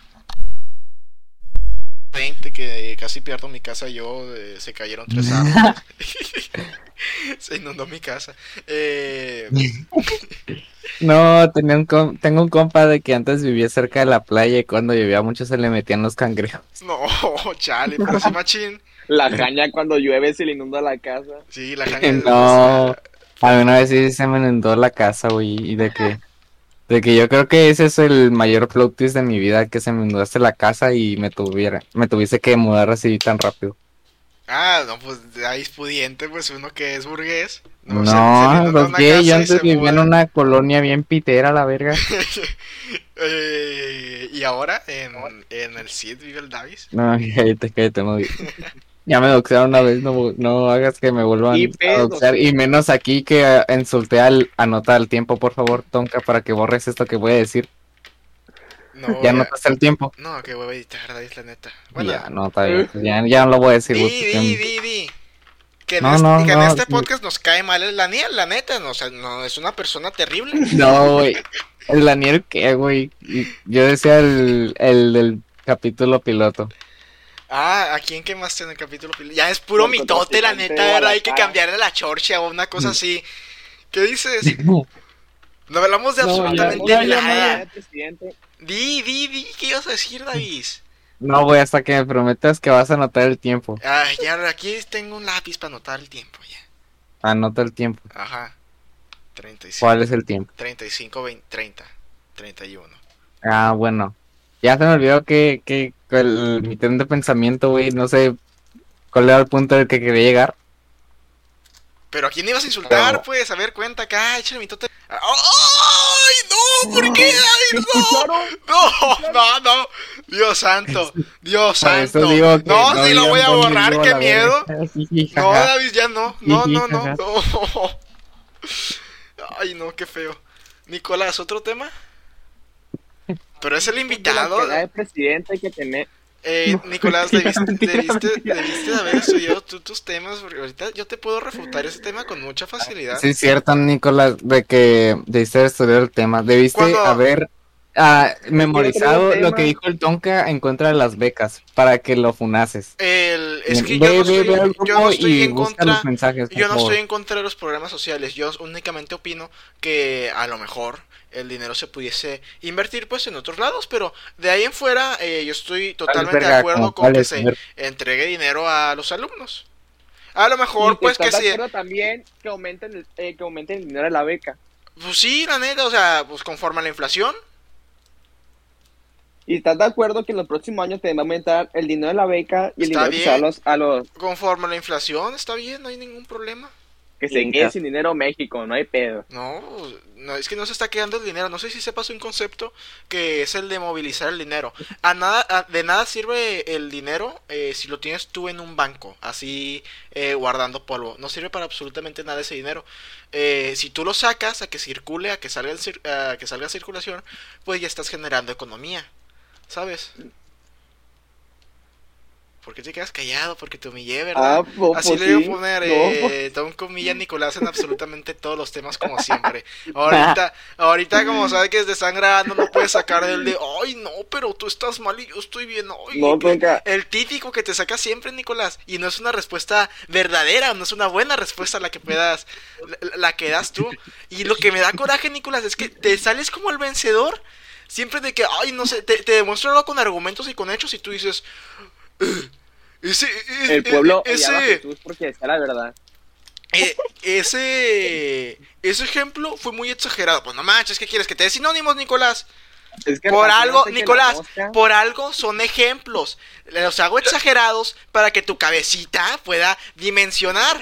20 que casi pierdo mi casa yo, eh, se cayeron tres (laughs) árboles. (laughs) se inundó mi casa. Eh, (laughs)
No, tenía un com- tengo un compa de que antes vivía cerca de la playa y cuando llovía mucho se le metían los cangrejos.
no, (laughs) chale, pero sí machín.
La caña cuando llueve se le inunda la casa.
Sí, la caña (laughs)
No, alguna vez sí se me inundó la casa, güey, y de que, de que yo creo que ese es el mayor plot twist de mi vida, que se me inundaste la casa y me tuviera, me tuviese que mudar así tan rápido.
Ah, no, pues ahí es pudiente, pues uno que es burgués.
No,
una
que
casa
yo antes vivía en una colonia bien pitera, la verga. (laughs)
Eh, y ahora en, en el CID vive el Davis.
No, (laughs) cállate, cállate, no. Ya me doxearon una vez, no, no hagas que me vuelvan
Y
a doxear. Y menos aquí que insulté al anota al tiempo, por favor, Tonka, para que borres esto que voy a decir.
No,
Ya notaste el tiempo.
No, qué hueva editar, Davis, la neta. Bueno,
Ya, no, está bien. Ya, ya no lo voy a decir.
di, di, di, di. Que en,
No,
este,
no,
que en
no,
este
sí.
podcast nos cae mal el Daniel, la neta. No, o sea, no, es una persona terrible.
No, güey. El Daniel, ¿qué, güey? Y Yo decía el, el del capítulo piloto.
Ah, ¿a quién quemaste en el capítulo? pil- Ya es puro mitote, la neta,
o a
¿verdad?
la
Hay que cambiarle la chorcha o una cosa así. ¿Qué dices? No hablamos de absolutamente nada. Di, di, di, ¿qué ibas a decir, Davis?
No, güey, hasta que me prometas que vas a anotar el tiempo.
Ay, ya, aquí tengo un lápiz para anotar el tiempo, ya.
Anota el tiempo.
Ajá. 35,
¿Cuál es el tiempo?
35, 20, 30, 31.
Ah, bueno. Ya se me olvidó que, que, que el, mi tren de pensamiento, güey, no sé cuál era el punto al que quería llegar.
Pero a quién ibas a insultar,
Pero-
pues, a ver, cuenta acá, échale mi tote. ¡Ay, no! ¿Por qué? ¡Ay, no! No, no, no. Dios santo, Dios santo. no, sí lo voy a borrar, qué miedo. (laughs) No. David, ya no. No, no, no. (laughs) Ay, no, qué feo. Nicolás, ¿otro tema? (laughs) Pero es el invitado.
La de presidente hay que tener.
Eh,
No,
Nicolás,
mentira,
debiste,
mentira,
debiste,
mentira.
debiste de haber estudiado tú tus temas, porque ahorita yo te puedo refutar ese tema con mucha facilidad.
Sí, es cierto, Nicolás, de que debiste estudiar el tema. Debiste
Cuando-
haber ah, memorizado lo que dijo el Tonka en contra de las becas para que lo funases.
El, es que
Ve-
yo no
ve-
estoy,
ve
yo no estoy
y
en
busca
contra.
los mensajes,
Yo no
favor.
estoy en contra de los programas sociales, yo únicamente opino que a lo mejor el dinero se pudiese invertir pues en otros lados, pero de ahí en fuera eh, yo estoy totalmente de acuerdo con que se entregue dinero a los alumnos. A lo mejor
Y
pues que sí,
acuerdo también que aumenten, el, eh, que aumenten el dinero de la beca.
pues sí, la neta, o sea, pues conforme a la inflación,
Y estás de acuerdo que en los próximos años te va a aumentar el dinero de la beca y el
Está
dinero que se da a los, a los
conforme a la inflación, está bien, no hay ningún problema.
que se
Inca.
queden sin dinero México, no hay pedo.
No, no, es que no se está quedando el dinero. No sé si sepas un concepto que es el de movilizar el dinero. A nada, a- de nada sirve el dinero eh, si lo tienes tú en un banco, así eh, guardando polvo. No sirve para absolutamente nada ese dinero. Eh, si tú lo sacas a que circule, a que salga, a que salga a circulación, pues ya estás generando economía, ¿sabes? ¿Por qué te quedas callado? Porque te humillé, ¿verdad?
Ah,
Así
pues
le voy a poner
No,
eh, Tom Comilla (laughs) Nicolás en absolutamente todos los temas como siempre. Ahorita, ahorita como sabe que desde sangrando no puede sacar del de ay no, pero tú estás mal y yo estoy bien. Ay,
No, nunca.
el típico que te saca siempre Nicolás y no es una respuesta verdadera, no es una buena respuesta la que puedas, la, la que das tú. Y lo que me da coraje Nicolás es que te sales como el vencedor. Siempre de que, ay, no sé, te, te demuestro algo con argumentos y con hechos y tú dices, "Eh, ese, eh,
El pueblo
eh,
odiaba a
ese,
Jesús porque decía la verdad. (laughs)
eh, ese, ese ejemplo fue muy exagerado. Pues no manches, ¿qué quieres? ¿Que te dé sinónimos, Nicolás?
Es que
Por algo, Nicolás,
mosca-
por algo son ejemplos. Los hago exagerados para que tu cabecita pueda dimensionar.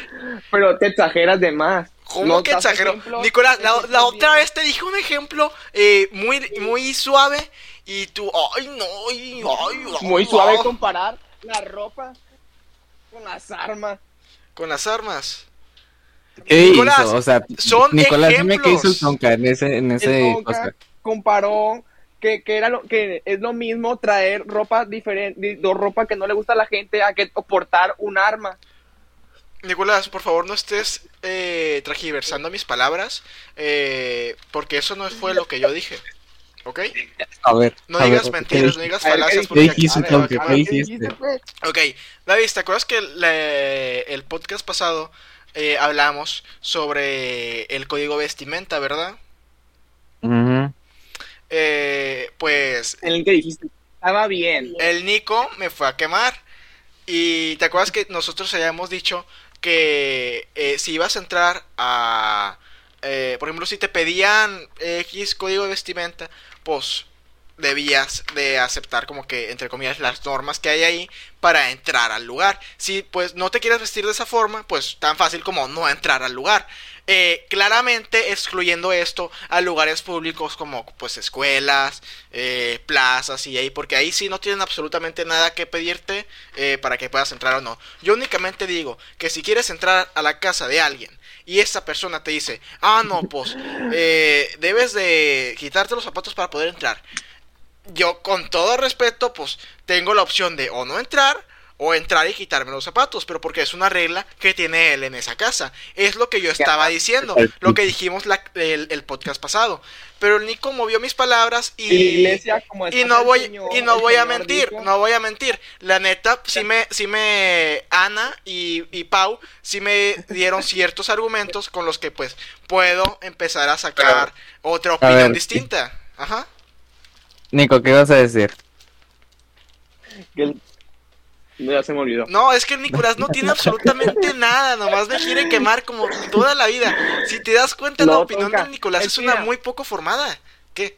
Pero te exageras de más.
¿Cómo
No
que exagero?
ejemplos
Nicolás, la, otra vez te dije un ejemplo eh, muy, muy suave y tú, ay no, ay, ay,
Muy
no".
suave comparar la ropa con las armas.
con las armas.
¿Qué
Nicolás,
hizo? O sea,
son
Nicolás, dime qué hizo el
ejemplos.
Tonka en ese, en ese
El Tonka
cosa.
comparó que, que era lo que es lo mismo traer ropa diferente, ropa que no le gusta a la gente a que portar un arma.
Nicolás, por favor no estés eh, tragiversando mis palabras, eh, porque eso no fue lo que yo dije. ¿Ok?
A ver.
No
a
digas
ver,
mentiras,
¿qué
no digas
A ver, ¿qué
falacias
dijiste?
porque. Ok, David, ¿te acuerdas que el podcast pasado eh, hablamos sobre el código vestimenta, verdad?
Ujú.
Eh, pues
En el que dijiste, estaba bien.
el Nico me fue a quemar. Y te acuerdas que nosotros habíamos dicho que eh, si ibas a entrar a... eh, por ejemplo, si te pedían X código de vestimenta, pues debías de aceptar como que, entre comillas, las normas que hay ahí para entrar al lugar. Si pues no te quieres vestir de esa forma, pues tan fácil como no entrar al lugar. Eh, claramente excluyendo esto a lugares públicos como pues escuelas, eh, plazas y ahí, porque ahí sí no tienen absolutamente nada que pedirte eh, para que puedas entrar o no. Yo únicamente digo que si quieres entrar a la casa de alguien y esa persona te dice, ah no, pues (laughs) eh, debes de quitarte los zapatos para poder entrar. yo con todo respeto, pues tengo la opción de o no entrar o entrar y quitarme los zapatos, pero porque es una regla que tiene él en esa casa. Es lo que yo estaba diciendo, lo que dijimos la- el, el podcast pasado. Pero el Nico movió mis palabras y,
Y la iglesia, como
y
está
no voy
Señor,
y no voy a mentir,
dijo-
no voy a mentir. La neta, sí me, sí me, Ana y, y Pau, sí me dieron ciertos argumentos con los que pues puedo empezar a sacar otra opinión
ver,
distinta. Ajá.
Nico, ¿qué ibas a decir?
que el- ya se me olvidó.
No, es que el Nicolás no tiene (laughs) absolutamente nada, nomás me quiere quemar como toda la vida. Si te das cuenta, la opinión
Tonka,
del Nicolás
es
una
mira.
muy poco formada. (laughs) ¿Qué?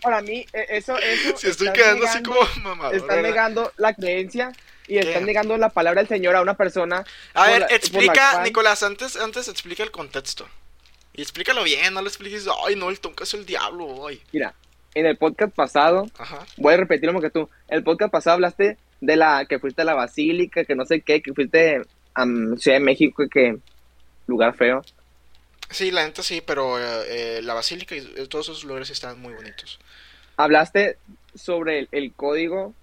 Para mí, e- eso, eso.
si estoy quedando así
negando-
como mamador.
Están
¿verdad?
negando la creencia y están
¿Qué?
negando la palabra del Señor a una persona.
A ver,
la-
explica, Nicolás, antes, antes explica el contexto. Y explícalo bien, no le expliques, ay, no, el Tonka es el diablo, ay.
Mira, en el podcast pasado,
Ajá.
voy a repetir lo que tú. El podcast pasado hablaste de la que fuiste a la basílica, que no sé qué, que fuiste a mm, Ciudad de México, que lugar feo.
Sí, la neta sí, pero eh, eh, la basílica y todos esos lugares están muy bonitos.
Hablaste sobre el, el código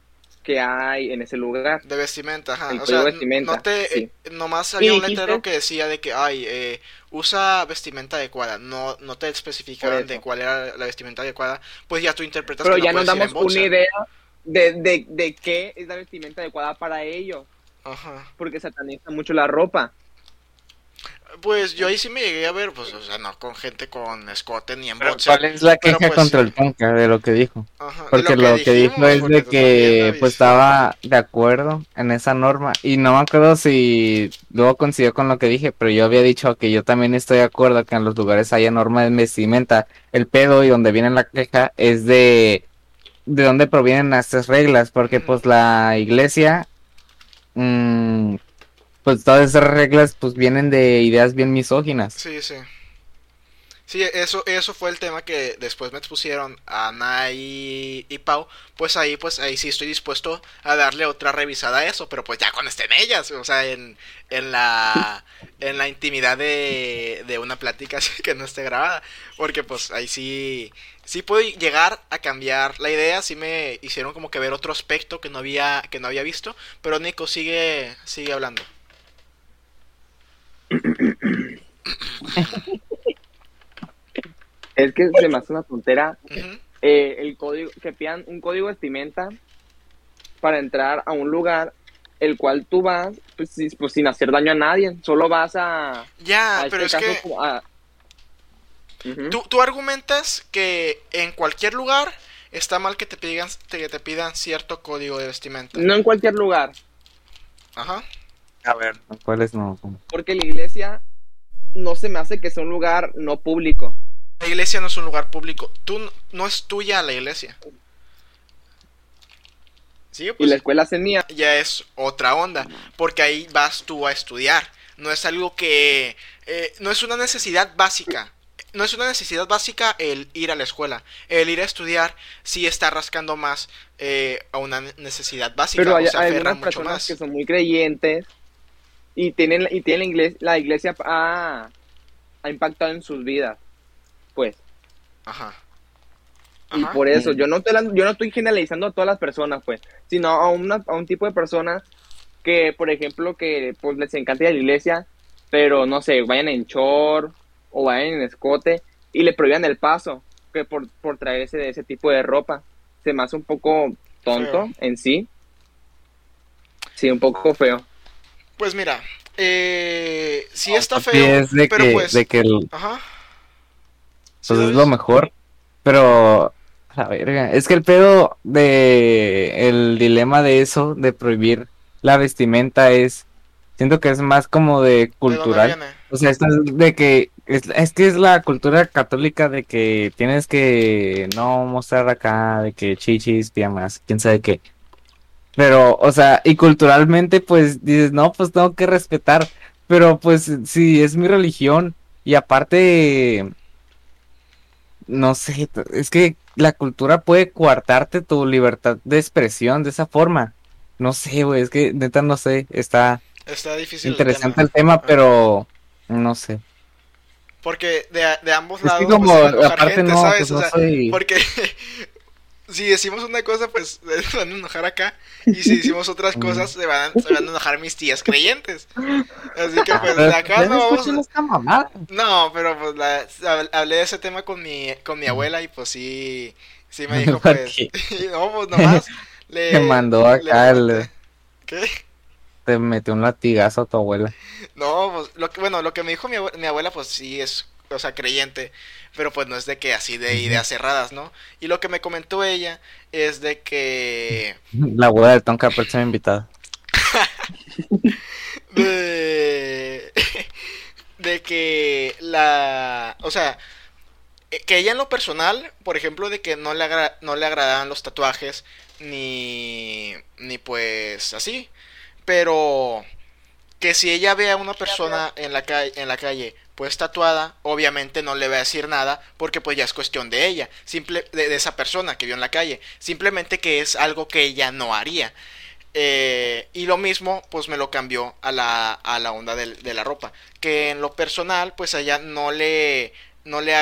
que hay en ese lugar.
De vestimenta, ajá.
El
o sea,
de vestimenta,
no te,
sí.
eh, nomás había un
dijiste-
letrero que decía de que, ay, eh, usa vestimenta adecuada. No, no te especificaban de cuál era la vestimenta adecuada. Pues ya tú interpretas
Pero
que no
ya nos damos una idea de, de, de qué es la vestimenta adecuada para ellos,
Ajá.
porque sataniza mucho la ropa.
Pues yo ahí sí me llegué a ver, pues, o sea, no con gente con escote ni en
Pero,
boxer.
¿Cuál es la queja
pues,
contra
sí.
el Tonka de lo que dijo?
Ajá,
Porque lo que, dijo
dijimos,
es
porque
de
también,
que pues estaba de acuerdo en esa norma y no me acuerdo si luego coincidió con lo que dije, pero yo había dicho que yo también estoy de acuerdo que en los lugares haya norma de vestimenta. El pedo y donde viene la queja es de de dónde provienen estas reglas, porque pues la iglesia mm, pues todas esas reglas pues vienen de ideas bien misóginas.
Sí, sí. Sí, eso, eso fue el tema que después me expusieron Ana y, y Pau. Pues ahí, pues ahí sí estoy dispuesto a darle otra revisada a eso, pero pues ya cuando estén ellas, o sea, en, en la (laughs) en la intimidad de, de una plática (laughs) así que no esté grabada. Porque pues ahí sí, sí puedo llegar a cambiar la idea, sí me hicieron como que ver otro aspecto que no había, que no había visto. Pero Nico, sigue, sigue hablando.
Es que se me hace una tontera eh, el código, que pidan un código de vestimenta para entrar a un lugar el cual tú vas pues, si- pues, sin hacer daño a nadie, solo vas a,
Ya,
a
pero
este
es
caso
que...
como
Tú, tú argumentas que en cualquier lugar está mal que te pidan, que te pidan cierto código de vestimenta.
No en cualquier lugar,
Ajá.
A ver, ¿cuáles no?
porque la iglesia no se me hace que sea un lugar no público.
La iglesia no es un lugar público. Tú no es tuya la iglesia. Sí,
Y la
pues
escuela es mía.
ya es otra onda. Porque ahí vas tú a estudiar. No es algo que... eh, no es una necesidad básica. No es una necesidad básica el ir a la escuela. El ir a estudiar sí está rascando más eh, a una ne- necesidad básica.
Pero hay,
o se
hay
aferran
algunas
mucho
personas
más.
que son muy creyentes y tienen y tienen la iglesia, la iglesia ha, ha impactado en sus vidas. Pues,
Ajá.
y por eso yo no estoy yo no estoy generalizando a todas las personas, pues, sino a una, a un tipo de personas que, por ejemplo, que pues les encanta ir a la iglesia, pero no sé, vayan en short o vayan en escote y le prohíban el paso, que por, por traer ese, ese tipo de ropa. Se me hace un poco tonto
Feo.
en sí. Sí, un poco feo.
Pues mira, eh, sí está
Sí,
feo,
es de
pero
que,
pues...
de que el-
Ajá. Sí,
pues es lo mejor, pero a la verga, es que el pedo de el dilema de eso, de prohibir la vestimenta es, siento que es más como de
¿De dónde
cultural,
viene?
O sea, esto es de que, es, es que es la cultura católica de que tienes que no mostrar acá, de que chichis, pijamas, quién sabe qué, pero, o sea, y culturalmente pues dices, no, pues tengo que respetar, pero pues si es mi religión y aparte no sé, es que la cultura puede coartarte tu libertad de expresión de esa forma. No sé, güey, es que neta no sé, está
Está difícil el
interesante
tema.
el tema, pero no sé.
Porque de, de ambos
Es
lados
que como
pues, a
aparte
gente,
no,
¿sabes?
pues
O
no
sea,
soy...
porque (laughs) si decimos una cosa, pues (laughs) se van a enojar acá. Y si decimos otras cosas, se van, se van a enojar mis tías creyentes. Así que pues de acá no vamos. No, pero pues la, hablé de ese tema con mi, con mi abuela y pues sí, sí me (laughs) dijo pues. no, pues nomás.
Le, mandó acá el. ¿Qué? Te metió un latigazo a tu abuela.
No, pues lo que, bueno, lo que me dijo mi mi abuela, pues sí es, o sea, creyente pero pues no es de que así de ideas cerradas, ¿no? Y lo que me comentó ella es de que... (laughs)
La abuela (laughs) de Tonka próxima invitada.
de... de que la... O sea, que ella en lo personal, por ejemplo, de que no le, no le agradaban los tatuajes, ni... ni pues así, pero que si ella ve a una persona en la calle, en la calle pues tatuada, obviamente no le va a decir nada porque pues ya es cuestión de ella, simple de, esa persona que vio en la calle, simplemente que es algo que ella no haría. Eh, y lo mismo pues me lo cambió a la, a la onda de, la ropa, que en lo personal pues a ella no le, no le,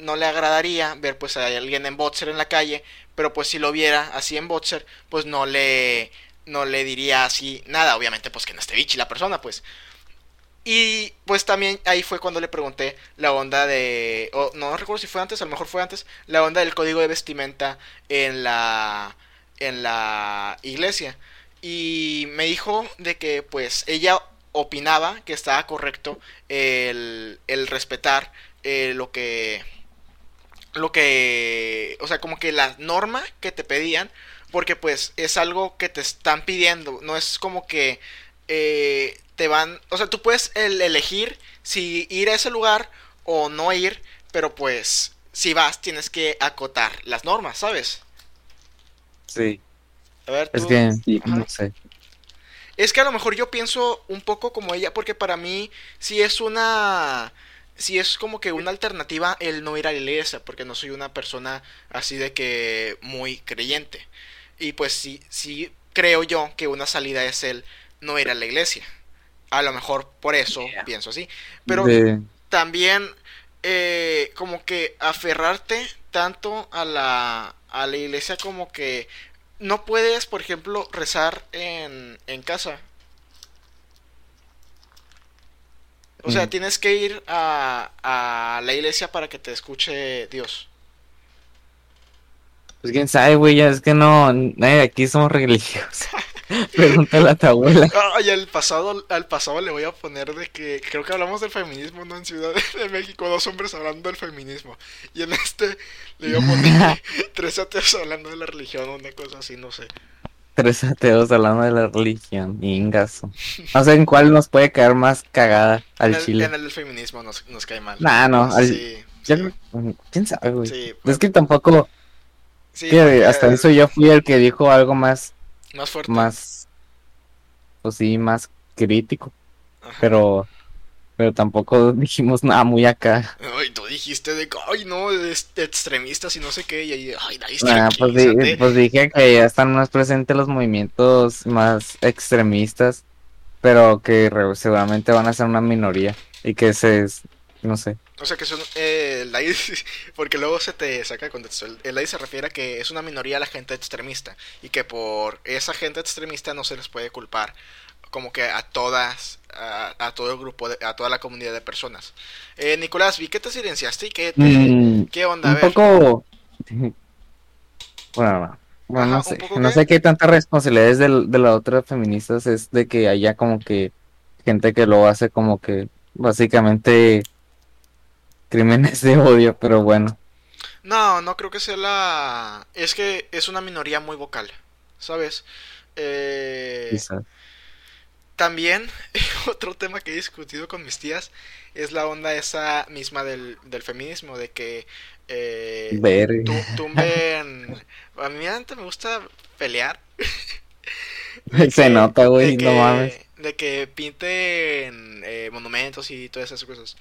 no le agradaría ver pues a alguien en boxer en la calle, pero pues si lo viera así en boxer pues no le, no le diría así nada, obviamente pues que no esté bichi la persona pues. Y pues también ahí fue cuando le pregunté la onda de... no recuerdo si fue antes, a lo mejor fue antes, la onda del código de vestimenta en la, en la iglesia. Y me dijo de que pues ella opinaba que estaba correcto el, el respetar eh, lo que... Lo que... O sea, como que la norma que te pedían, porque pues es algo que te están pidiendo, no es como que... Eh, te van, o sea, tú puedes elegir si ir a ese lugar o no ir, pero pues si vas tienes que acotar las normas, ¿sabes?
Sí. A ver, Es que no sé.
Es que a lo mejor yo pienso un poco como ella, porque para mí si es una si es como que una alternativa el no ir a la iglesia, porque no soy una persona así de que muy creyente. Y pues sí, sí creo yo que una salida es el no ir a la iglesia. A lo mejor por eso pienso así. Pero también eh, como que aferrarte tanto a la, a la iglesia como que no puedes, por ejemplo, rezar en, en casa. O sea, tienes que ir a, a la iglesia para que te escuche Dios.
Pues quién sabe, güey, ya es que no, aquí somos religiosos. (laughs) Pregúntale a tu abuela.
Ay, al pasado, al pasado le voy a poner de que creo que hablamos del feminismo, ¿no? En Ciudad de México, dos hombres hablando del feminismo. Y en este le voy a poner (laughs) tres ateos hablando de la religión, una cosa así, no sé.
Tres ateos hablando de la religión, ingazo. No sé en cuál nos puede caer más cagada al
en
chile.
En el feminismo nos, nos cae mal.
Nah, no, sí, ¿Quién sabe, güey? es que tampoco. Sí, que hasta eso yo fui el que dijo algo más
más fuerte.
Más, pues sí, más crítico. Pero, pero tampoco (laughs) dijimos nada muy acá.
Ay, tú dijiste de que, ay, no, es extremistas y no sé qué. Y ahí, ay,
nah, pues, pues, dije que ya están más presentes los movimientos más extremistas, pero que seguramente van a ser una minoría y que se, no sé.
O sea que son eh, el AI, (laughs) porque luego se te saca de contexto. El, AI se refiere a que es una minoría la gente extremista y que por esa gente extremista no se les puede culpar como que a todas, a, todo el grupo, a toda la comunidad de personas. Eh, Nicolás, vi que te silenciaste y que mm, qué onda.
Un poco... (laughs) Bueno, no sé. No sé qué tanta responsabilidad es de, de las otras feministas es de que haya como que gente que lo hace como que básicamente crímenes de odio, pero bueno.
No, no creo que sea la... Es que es una minoría muy vocal, ¿sabes? Eh... También, (laughs) otro tema que he discutido con mis tías es la onda esa misma del, del feminismo, de que eh, tumben... A mí antes me gusta pelear. (laughs)
Se nota, güey, no mames.
De que pinten eh, monumentos y todas esas cosas.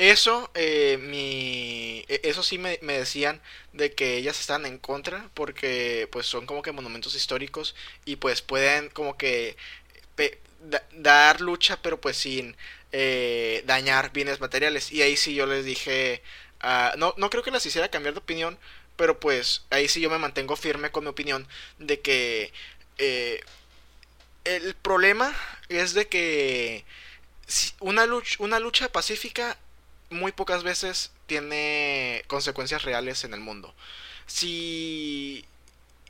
Eso, eh, mi, e, eso sí me, decían de que ellas están en contra porque pues son como que monumentos históricos y pues pueden como que dar lucha pero pues sin eh, dañar bienes materiales. Y ahí sí yo les dije ah, no, no creo que las hiciera cambiar de opinión, pero pues ahí sí yo me mantengo firme con mi opinión de que eh, el problema es de que una lucha, una lucha pacífica muy pocas veces tiene consecuencias reales en el mundo. Si,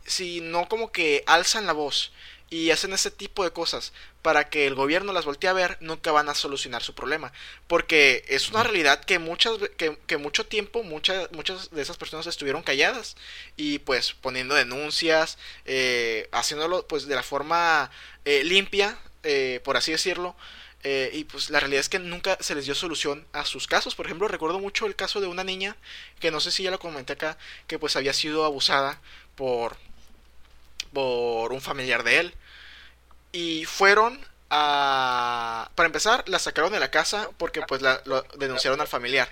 si no como que alzan la voz y hacen ese tipo de cosas para que el gobierno las voltee a ver, nunca van a solucionar su problema. Porque es una realidad que, muchas, que, mucho tiempo muchas, muchas de esas personas estuvieron calladas y pues poniendo denuncias, eh, haciéndolo pues de la forma eh, limpia, eh, por así decirlo. Y pues la realidad es que nunca se les dio solución a sus casos. Por ejemplo, recuerdo mucho el caso de una niña, que no sé si ya lo comenté acá, que pues había sido abusada por, por un familiar de él. Y fueron a... Para empezar, la sacaron de la casa porque pues la lo denunciaron al familiar.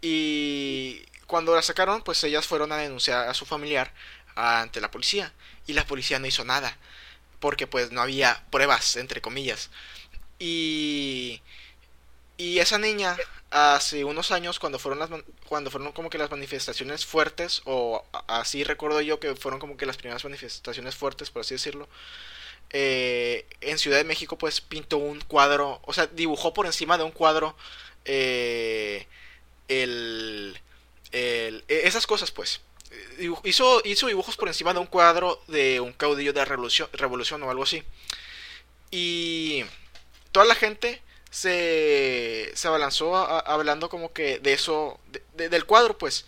Y cuando la sacaron, pues ellas fueron a denunciar a su familiar ante la policía. Y la policía no hizo nada. Porque pues no había pruebas, entre comillas. Y... Y esa niña, hace unos años, cuando fueron las cuando fueron como que las manifestaciones fuertes, o así recuerdo yo que fueron como que las primeras manifestaciones fuertes, por así decirlo, eh, en Ciudad de México pues pintó un cuadro, o sea, dibujó por encima de un cuadro eh, el, el, e, esas cosas pues. Hizo, hizo dibujos por encima de un cuadro de un caudillo de revolución, revolución o algo así. Y toda la gente se, se abalanzó hablando como que de eso, del cuadro pues.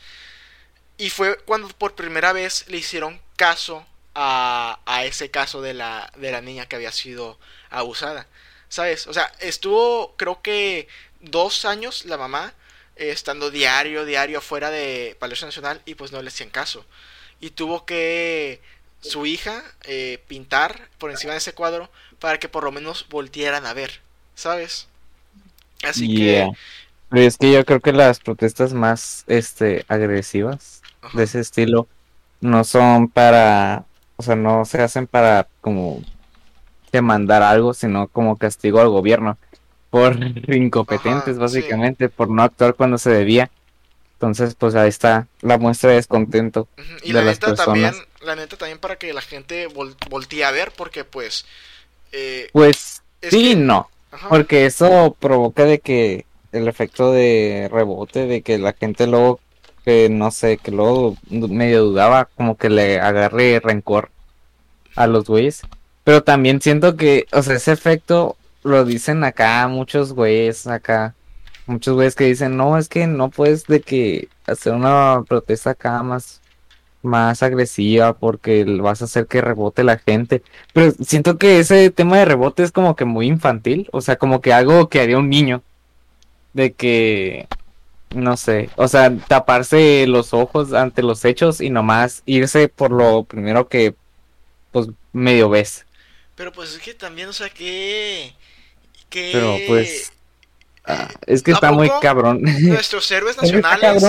Y fue cuando por primera vez le hicieron caso a, a ese caso de la, de la niña que había sido abusada. ¿Sabes? O sea, estuvo creo que dos años la mamá eh, estando diario, diario afuera de Palacio Nacional y pues no le hacían caso. Y tuvo que su hija eh, pintar por encima de ese cuadro para que por lo menos voltieran a ver, ¿sabes?
Así que... Pero es que yo creo que las protestas más este, agresivas de ese estilo no son para o sea, no se hacen para como demandar algo, sino como castigo al gobierno por (laughs) incompetentes, básicamente, por no actuar cuando se debía. Entonces, pues ahí está la muestra de descontento
y de la las neta personas. También, la neta también para que la gente voltee a ver, porque pues...
Eh, pues sí no, porque eso provoca de que el efecto de rebote, de que la gente luego que no sé, que luego medio dudaba, como que le agarré rencor a los güeyes. Pero también siento que, o sea, ese efecto lo dicen acá muchos güeyes, acá, muchos güeyes que dicen, no, es que no puedes de que hacer una protesta acá más, más agresiva porque vas a hacer que rebote la gente. Pero siento que ese tema de rebote es como que muy infantil, o sea, como que algo que haría un niño. De que no sé, o sea, taparse los ojos ante los hechos y nomás irse por lo primero que, pues, medio ves.
Pero pues es que también, o sea, que... que...
Pero pues... Ah, es que está muy cabrón.
Nuestros héroes nacionales.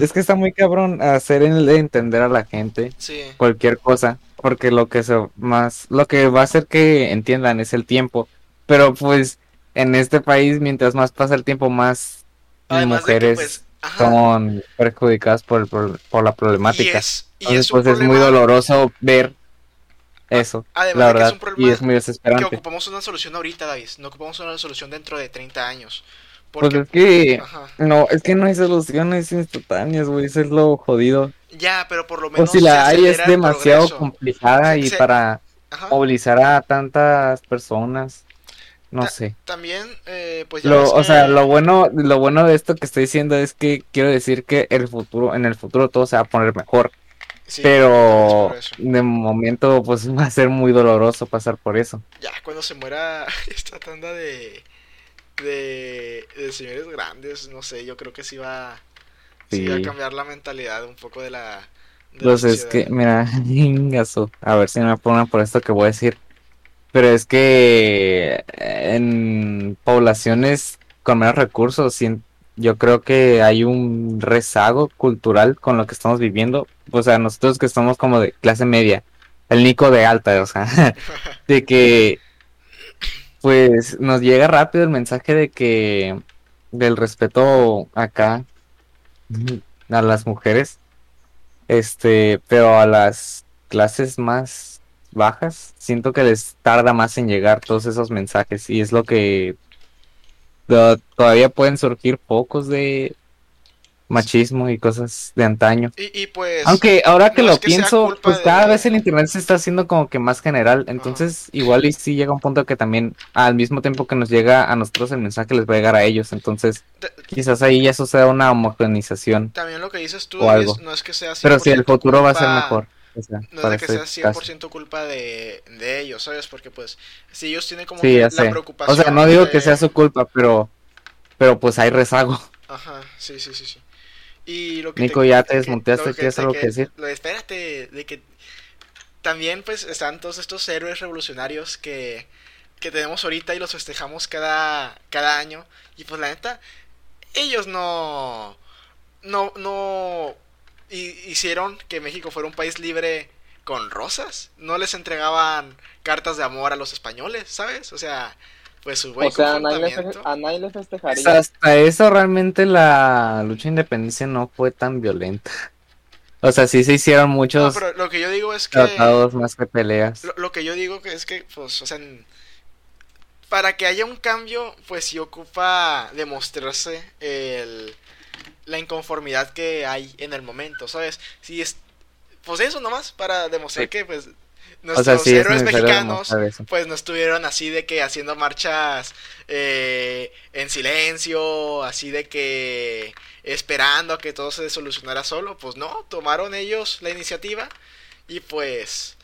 Es que está muy cabrón hacer entender a la gente cualquier cosa, porque lo que se más, lo que va a hacer que entiendan es el tiempo. Pero pues en este país, mientras más pasa el tiempo, más mujeres pues, son perjudicadas por, por, la problemática. Y es, pues es muy doloroso ver eso, la verdad, y es muy desesperante.
Que ocupamos una solución ahorita, David, no ocupamos una solución dentro de 30 años.
pues es que, no, es que no hay soluciones instantáneas, güey, eso es lo jodido.
Ya, pero por lo menos.
O si la hay es demasiado complicada y para movilizar a tantas personas no sé.
También, eh, pues
lo, O sea, lo bueno, lo bueno de esto que estoy diciendo es que quiero decir que el futuro, en el futuro todo se va a poner mejor. Pero de momento pues va a ser muy doloroso pasar por eso.
Ya, cuando se muera esta tanda de, de, señores grandes, no sé, yo creo que sí va, sí. va a cambiar la mentalidad un poco de la...
Entonces, es que, mira, a ver si me ponen por esto que voy a decir. Pero es que en poblaciones con menos recursos, yo creo que hay un rezago cultural con lo que estamos viviendo. O sea, nosotros que estamos como de clase media, el Nico de alta, o sea, (laughs) de que pues nos llega rápido el mensaje de que del respeto acá a las mujeres. Este, pero a las clases más bajas, siento que les tarda más en llegar todos esos mensajes y es lo que todavía pueden surgir pocos de machismo y cosas de antaño.
Y, y pues.
Aunque ahora que
no
lo
que
pienso, pues
de-
cada vez el internet se está haciendo como que más general, entonces igual y sí llega un punto que también al mismo tiempo que nos llega a nosotros el mensaje les va a llegar a ellos, entonces quizás ahí ya suceda una homogenización,
también lo que dices tú
O algo.
es- no es que sea 100%
pero sí el futuro va a ser mejor. O sea,
No es de que sea
caso.
100% culpa de, de ellos, ¿sabes? Porque pues si ellos tienen como
Sí,
que la preocupación
O sea, no digo
de-
que sea su culpa, pero pero pues hay rezago.
Ajá, sí, sí, sí, sí. Y lo que
Nico, ya te
que-
desmuteaste,
lo que-
¿tienes
de
algo que decir?
lo- espérate, de que también pues están todos estos héroes revolucionarios que, que tenemos ahorita y los festejamos cada, cada año. Y pues la neta, ellos no, no, no hi- hicieron que México fuera un país libre con rosas. No les entregaban cartas de amor a los españoles, ¿sabes? O sea, pues su buen
O sea, a nadie, a nadie le
Pues hasta eso realmente la lucha de independencia no fue tan violenta. O sea, sí se hicieron
No,
muchos
pero lo que yo digo es que...
tratados más que peleas.
Lo, lo que yo digo que es que, pues, o sea, en- para que haya un cambio, pues sí ocupa demostrarse el, la inconformidad que hay en el momento, ¿sabes? Si es, pues eso nomás, para demostrar
Sí.
que, pues,
O
nuestros
sea, sí es
héroes mexicanos, pues no estuvieron así de que haciendo marchas eh, en silencio, así de que esperando a que todo se solucionara solo, pues no, tomaron ellos la iniciativa y pues,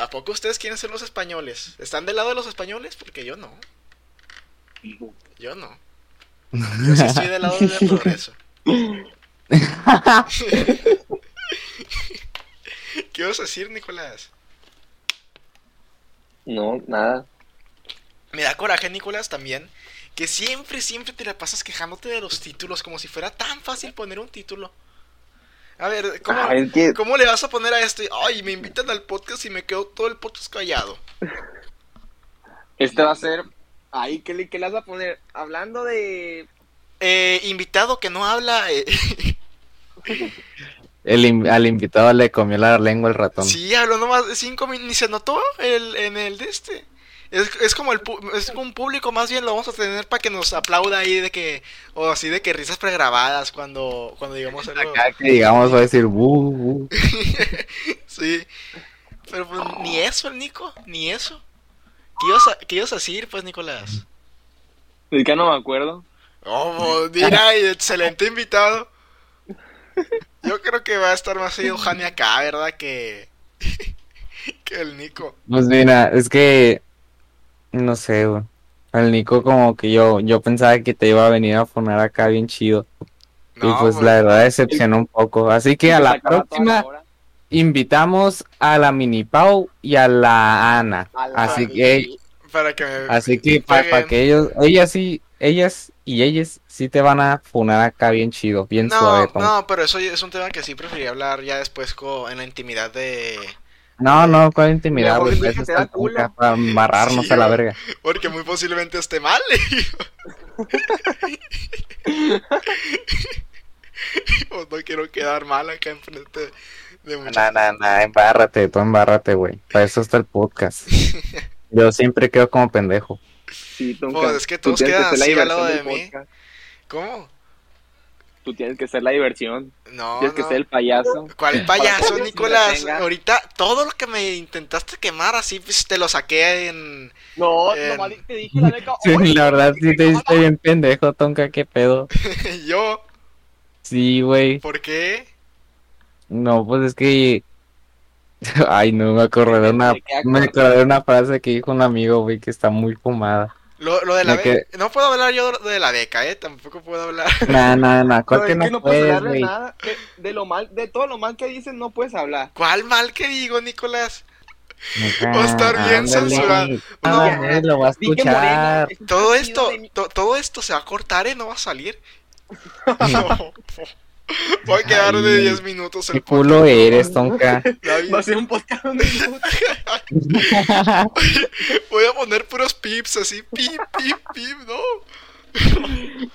¿a poco ustedes quieren ser los españoles? ¿Están del lado de los españoles? Porque yo no, yo no. Yo sí estoy del lado del (laughs) progreso. (laughs) ¿Qué vas a decir, Nicolás?
No, nada.
Me da coraje, Nicolás, también, que siempre, siempre te la pasas quejándote de los títulos, como si fuera tan fácil poner un título. A ver, ¿cómo,
Ah, es que
¿cómo le vas a poner a esto? Ay, me invitan al podcast y me quedo todo el podcast callado.
este va a ser. Ahí, ¿qué le, qué le vas a poner? Hablando de.
Eh, invitado que no habla. eh, (laughs)
El in- al invitado le comió la lengua el ratón.
sí, habló nomás de cinco minutos, ni se notó el, en el de este. Es, es como el pu- es como un público más bien lo vamos a tener para que nos aplauda ahí de que o así de que risas pregrabadas cuando cuando digamos algo.
Acá que digamos va a decir "Bu, bu". (laughs)
Sí. Pero pues, ni eso, el Nico, ni eso. ¿Qué ibas, a, ¿Qué ibas a decir, pues, Nicolás?
Es que no me acuerdo.
Oh, mira, y excelente invitado. Yo creo que va a estar más seguido Jani acá, ¿verdad? Que, (laughs) que el Nico.
Pues mira, es que no sé, güey. El Nico como que yo yo pensaba que te iba a venir a poner acá bien chido. y pues
pues,
la verdad decepcionó un poco. Así que a la próxima
la
invitamos a la Mini Pau y a la Ana.
A la-
Así que
Para que me...
así que para
paguen.
que ellos ellas sí ellas y ellas sí te van a funar acá bien chido, bien
No,
suave. como-
no, pero eso es un tema que sí preferiría hablar ya después co- en la intimidad de...
No, no, cuál intimidad, güey. Eso está para embarrarnos
Sí,
a la verga.
Porque muy posiblemente esté mal. (laughs) (laughs) Pues no quiero quedar mal acá enfrente de muchos.
Nah, nah, nah, embárrate, tú embárrate, güey. Para eso está el podcast. (laughs) Yo siempre quedo como pendejo.
Sí, Tonka,
Pues, es que
tú
todos
tienes
quedan
ser la
así al
diversión
lado de mí.
podcast.
¿Cómo?
Tú tienes que ser la diversión.
No,
tienes que ser el payaso.
¿Cuál payaso,
que
Nicolás? Ahorita todo lo que me intentaste quemar así, pues te lo saqué en...
No,
Eh,
nomás te dije la beca.
Sí, la verdad sí te hiciste bien pendejo, Tonka, qué pedo. (laughs)
yo.
Sí, güey.
¿Por qué?
No, pues es que. (laughs) Ay, no, me acordé de una.
Me
acordé de una frase que dijo un amigo, güey, que está muy fumada.
Lo, lo de la beca. No puedo hablar yo de la beca, ¿eh? Tampoco puedo hablar. (laughs)
Nah, nah, nah, ¿cuál
No,
que
es
no
que no puedes
puedes,
hablar de nada. De, lo mal, de todo lo mal que dices no puedes hablar.
¿Cuál mal que digo, Nicolás? Va a estar bien censurado. No.
lo va a
que Morena
escuchar.
Todo esto,
de mi-
to- todo esto se va a cortar, ¿eh? No va a salir. (laughs) (laughs) No. Voy a quedar de
Ay,
10 minutos
Qué
el
culo
podcast.
eres, Tonka.
David.
Va a ser un podcast de. (laughs)
Voy a poner puros pips así, pip, pip, pip, no. (laughs)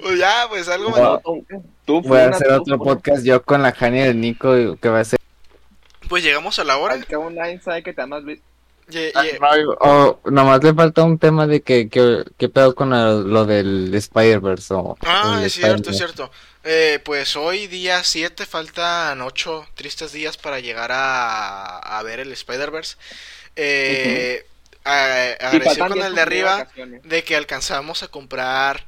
Pues ya, pues algo
No.
más.
Tú,
Voy a hacer otro podcast yo con la Jania del Nico que va a ser.
Pues llegamos a la hora.
Al cabo nadie sabe que te amas.
Ye-
Ah,
ye-
O nomás le falta un tema de que, que, que pedo con lo, lo del Spider-Verse.
Ah,
el
es cierto, es cierto. Eh, pues hoy día 7 faltan 8 tristes días para llegar a, a ver el Spider-Verse. Eh, a-
Y
agradecer
faltan
con
10
el de arriba de que alcanzamos a comprar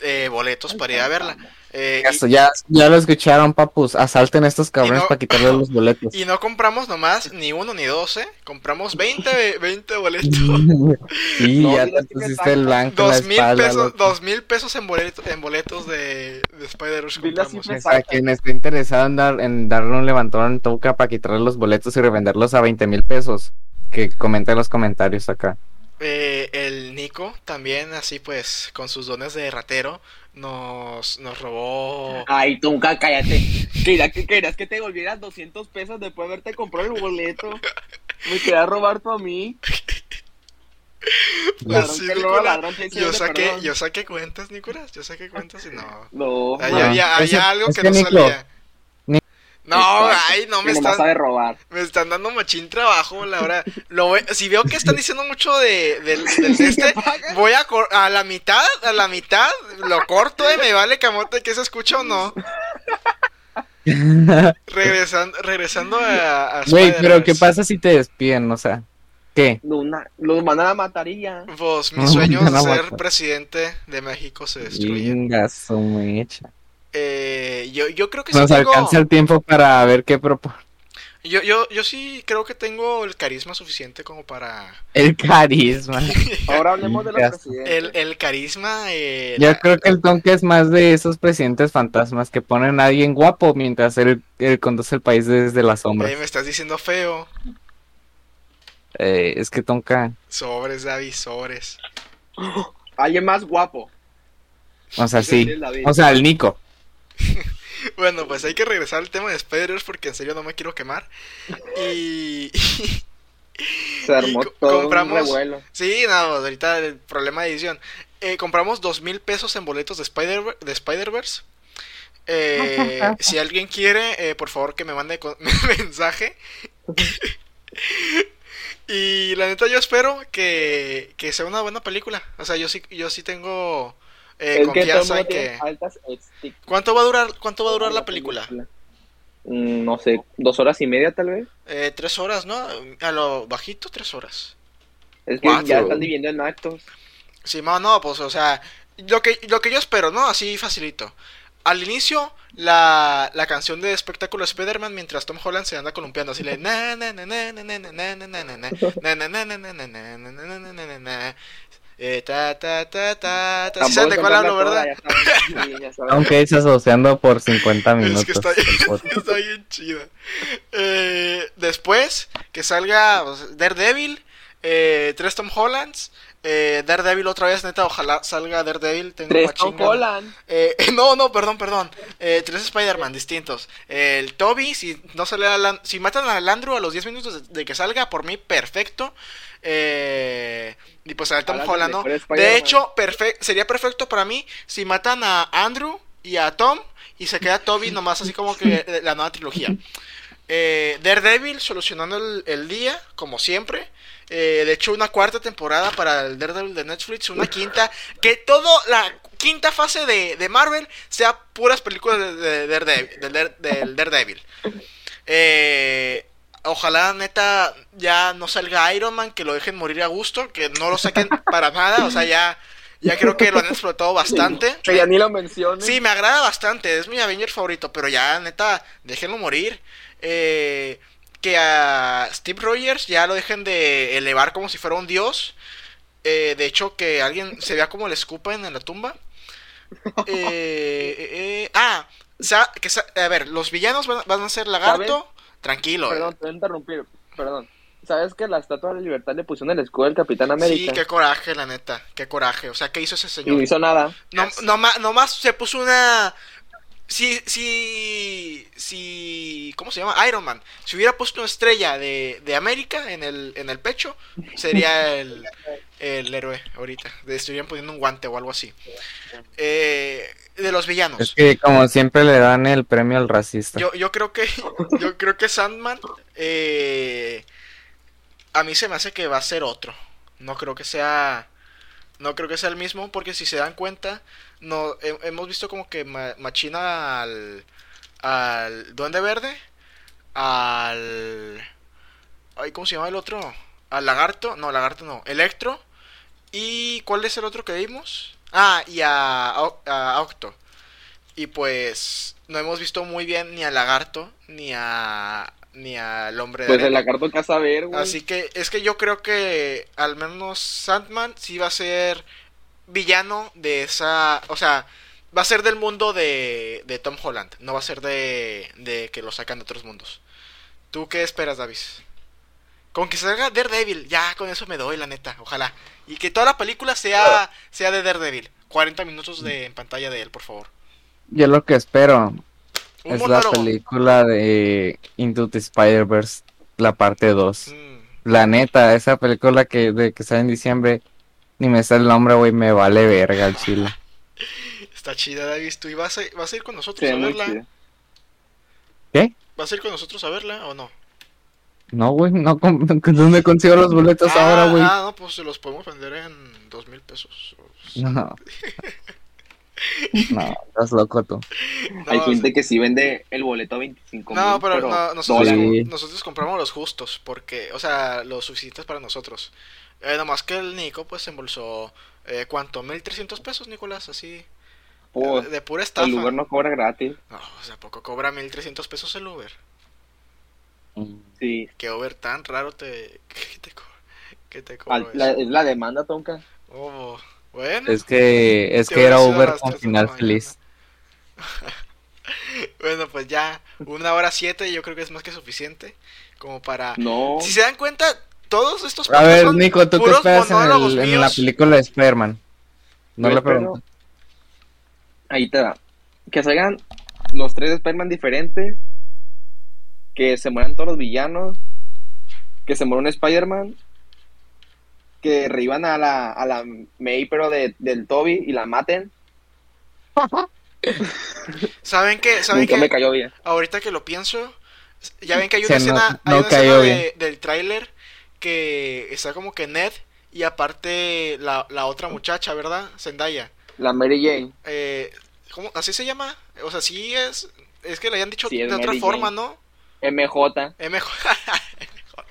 eh, boletos para ir a verla. Eh,
Eso, ya, ya lo escucharon, papus. Asalten a estos cabrones
no-
para quitarle los boletos.
y, no compramos nomás ni uno ni dos, ¿eh? Compramos 20, 20 boletos. (laughs) (laughs)
Y
No,
ya te pusiste el blanco
Dos mil pesos, dos mil pesos en, boleto- en boletos de, de Spider-Verse
Dile así,
compramos.
pues.
A quien esté interesado en, dar, en darle un levantón en Touca para quitarle los boletos y revenderlos a 20 mil pesos, que comente en los comentarios acá.
Eh, el Nico también, así pues, con sus dones de ratero, nos, nos robó.
Ay, Tunca, cállate. Quería que querías que te volvieras 200 pesos después de haberte comprado el boleto. Me quería robar tú a mí. Ladrón
Así,
que roba,
Nicolás.
ladrón
Yo saqué,
perdón.
yo saqué cuentas, Nicolás. Yo saqué cuentas y no.
No,
Ahí
No,
había, algo
es
que
que
no
Nico,
salía. No,
Exacto.
ay, no me están,
sabe robar.
me están dando machín trabajo, la verdad. Lo voy- si veo que están diciendo mucho de, del, (laughs) del de este, voy a cor- a la mitad, a la mitad, lo corto y me vale camote que se escucha o no. Regresando, regresando a,
Güey, pero ¿qué pasa si te despiden? O sea, ¿qué?
Luna, los mandan a matar y ya.
Pues mi
No,
sueño de ser presidente de México se destruye.
Venga, su mecha.
Eh, yo, yo creo que sí
Nos
tengo,
alcanza el tiempo para ver qué propone.
yo, yo, yo sí creo que tengo el carisma suficiente como para
El carisma. (laughs)
Ahora hablemos de los presidentes.
el, el carisma. eh,
Yo
la-
creo que el Tonka es más de esos presidentes fantasmas que ponen a alguien guapo mientras él, él conduce el país desde las sombras.
eh, me estás diciendo feo.
Eh, es que Tonka,
Sobres, David, sobres.
Alguien más guapo.
o sea, sí. O sea, el Nico. (laughs)
Bueno, pues hay que regresar al tema de Spider-Verse porque en serio no me quiero quemar. Y.
Se armó
y
todo
compramos-
un revuelo.
Sí, no, ahorita el problema de edición. Eh, compramos dos mil pesos en boletos de Spider de Spider-Verse. Eh, (laughs) si alguien quiere, eh, por favor que me mande con- (laughs) mensaje. y la neta yo espero que, que sea una buena película. O sea, yo sí, yo sí tengo eh,
que
confianza
mundo
en que...
altas
¿Cuánto va a durar, cuánto va a durar la película?
Mm, No sé, dos horas y media tal vez.
Eh, tres horas, ¿no? A lo bajito, tres horas.
Es que
Cuatro.
ya están dividiendo en actos.
Sí, no, no, pues, o sea, lo que, lo que yo espero, ¿no? Así facilito. Al inicio, la, la canción de espectáculo de Spider-Man mientras Tom Holland se anda columpiando así le na na na na na na na na na na na na na na na na na eh, ta, ta, ta, ta, ta. ¿Sabes de cuál hablo, verdad? (laughs)
Sí, Aunque estás oceando por 50 minutos.
Es que está, (laughs) está bien chida. Eh, después, que salga Daredevil, eh, tres Tom Hollands eh, Daredevil otra vez, neta, ojalá salga Daredevil. Tengo
Tres. Holland.
Eh, (laughs) no, no, perdón, perdón. Eh, tres Spider-Man distintos. El Toby, si no sale Alan- si matan a Landru a los 10 minutos de, que salga, por mí, perfecto. Y pues al Tom Holland, ¿no? De hecho, perfe- sería perfecto para mí si matan a Andrew y a Tom y se queda Toby (laughs) nomás así como que la nueva trilogía. Eh, Daredevil solucionando el, el día, como siempre. Eh, de hecho, una cuarta temporada para el Daredevil de Netflix, una quinta. Que toda la quinta fase de, de Marvel sea puras películas de, de Daredevil, del, Dare- del Daredevil. Eh, ojalá, neta, ya no salga Iron Man, que lo dejen morir a gusto, que no lo saquen para nada. O sea, ya, ya creo que lo han explotado bastante.
Que ya ni lo menciones.
Sí, me agrada bastante, es mi Avenger favorito, pero ya, neta, déjenlo morir. Eh, que a Steve Rogers ya lo dejen de elevar como si fuera un dios. Eh, de hecho, que alguien se vea como le escupen en la tumba. (laughs) Eh, eh, eh, ah, que a ver, los villanos van, van a ser lagarto. Tranquilo.
Perdón, te voy a interrumpir. Perdón. ¿Sabes que la estatua de la libertad le pusieron el escudo del Capitán
Sí,
América?
qué coraje, la neta. Qué coraje. O sea, ¿qué hizo ese
Y
señor?
no hizo nada.
No, nomás, nomás se puso una si, si, si, ¿cómo se llama? Iron Man. Si hubiera puesto una estrella de, de América en el, en el pecho, sería el, el héroe ahorita. Le estarían poniendo un guante o algo así. Eh, de los villanos.
Es que como siempre le dan el premio al racista.
Yo, yo creo que, (laughs) yo creo que Sandman, eh, a mí se me hace que va a ser otro. No creo que sea, no creo que sea el mismo, porque si se dan cuenta, no he- hemos visto como que ma- machina al, al Duende Verde, al, ay, ¿cómo se llama el otro? Al Lagarto, no, Lagarto no, Electro. ¿Y cuál es el otro que vimos? Ah, y a, a Octo. Y pues no hemos visto muy bien ni al lagarto ni a ni al hombre de
Pues el lagarto que a saber, güey.
Así que es que yo creo que al menos Sandman sí va a ser villano de esa, o sea, va a ser del mundo de, de Tom Holland, no va a ser de, de que lo sacan de otros mundos. ¿Tú qué esperas, Davis? Con que salga Daredevil, ya con eso me doy, la neta, ojalá. Y que toda la película sea, sea de Daredevil. 40 minutos de, en pantalla de él, por favor.
Yo lo que espero
Un
es la película de Into the Spider-Verse, la parte 2.
Mm,
La neta, esa película que, de que sale en diciembre, ni me sale el nombre, güey, me vale verga el chile.
está chida, Davis. ¿Tú y vas a, vas a ir con nosotros
Sí,
a verla?
¿Qué?
¿Vas a ir con nosotros a verla o no?
No, güey, no, ¿dónde consigo los boletos
ah,
ahora, güey?
Ah, no, pues se los podemos vender en dos mil pesos.
No. (laughs) No, estás loco tú.
No,
Hay gente que sí vende el boleto a 25
No,
mil,
pero, no, nosotros.
Sí.
nosotros compramos los justos, porque, o sea, los suficientes para nosotros. Eh, nomás que el Nico, pues, se embolsó, eh, ¿cuánto? ¿1300 pesos, Nicolás? Así,
Pues,
de, de pura estafa.
el Uber no cobra gratis.
No, o sea, poco cobra 1300 pesos el Uber.
Sí.
¿Qué Uber tan raro te, (laughs) que te, co- que te
Al-
cobro
la-
eso?
es la demanda, Tonka.
Oh, bueno.
Es que, es que era Uber con final feliz. (laughs)
Bueno, pues ya, una hora siete yo creo que es más que suficiente como para...
No.
Si se dan cuenta, todos estos
A ver,
son
Nico, ¿tú qué esperas en, el- la película de Spider-Man? No
Yo
le pregunto.
Ahí te va. Que salgan los tres Spider-Man diferentes. Que se mueran todos los villanos. Que se muera un Spider-Man. Que revivan a la, a la May, pero de, del Toby y la maten. (laughs)
¿Saben qué? ¿Saben
Nunca
qué?
me cayó bien.
Ahorita que lo pienso, ya ven que hay una escena,
no
hay una escena de- del tráiler que está como que Ned y aparte la, la otra muchacha, ¿verdad? Zendaya.
La Mary Jane.
Eh, ¿cómo? ¿Así se llama? O sea, sí es... Es que le hayan dicho
Sí,
de otra
Mary
forma,
Jane.
¿no?
MJ.
Mejor.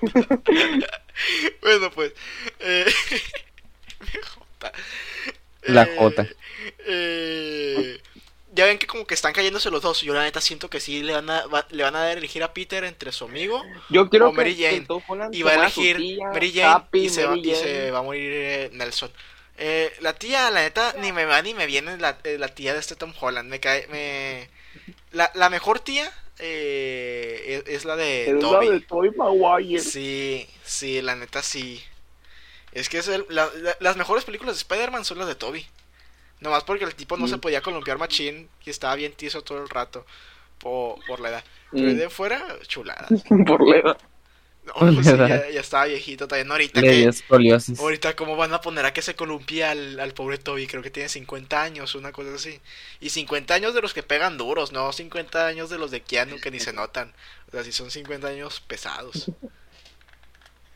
(laughs) (laughs) bueno, pues. Eh, (laughs) MJ.
La
Eh,
J.
eh, ya ven que como que están cayéndose los dos. Yo la neta siento que sí le van a, va- le van a dar a elegir a Peter entre su amigo
Yo quiero
O Mary Jane. Y va a elegir
tía,
Mary Jane
Happy,
y, se va,
Mary
y
Jane.
se va a morir eh, Nelson. Eh, la tía, la neta, ni me va ni me viene la, eh, la tía de este Tom Holland. Me cae, me... La, la mejor tía eh, es, es la de
Es la
Toby.
de Tobey Maguire.
Sí, sí, la neta sí. Es que es el- la- la- las mejores películas de Spider-Man son las de Toby. Nomás porque el tipo no
Mm.
se podía columpiar machín y estaba bien tieso todo el rato por, por la edad. Pero
Mm.
de fuera, chulada. (laughs)
Por la edad.
No,
Por
pues
la
sí,
edad.
ya, ya estaba viejito también. Ahorita que, ahorita cómo van a poner a que se columpia al, al pobre Toby. Creo que tiene 50 años, una cosa así. Y 50 años de los que pegan duros, no 50 años de los de Keanu que ni se notan. O sea, si son 50 años pesados. (laughs)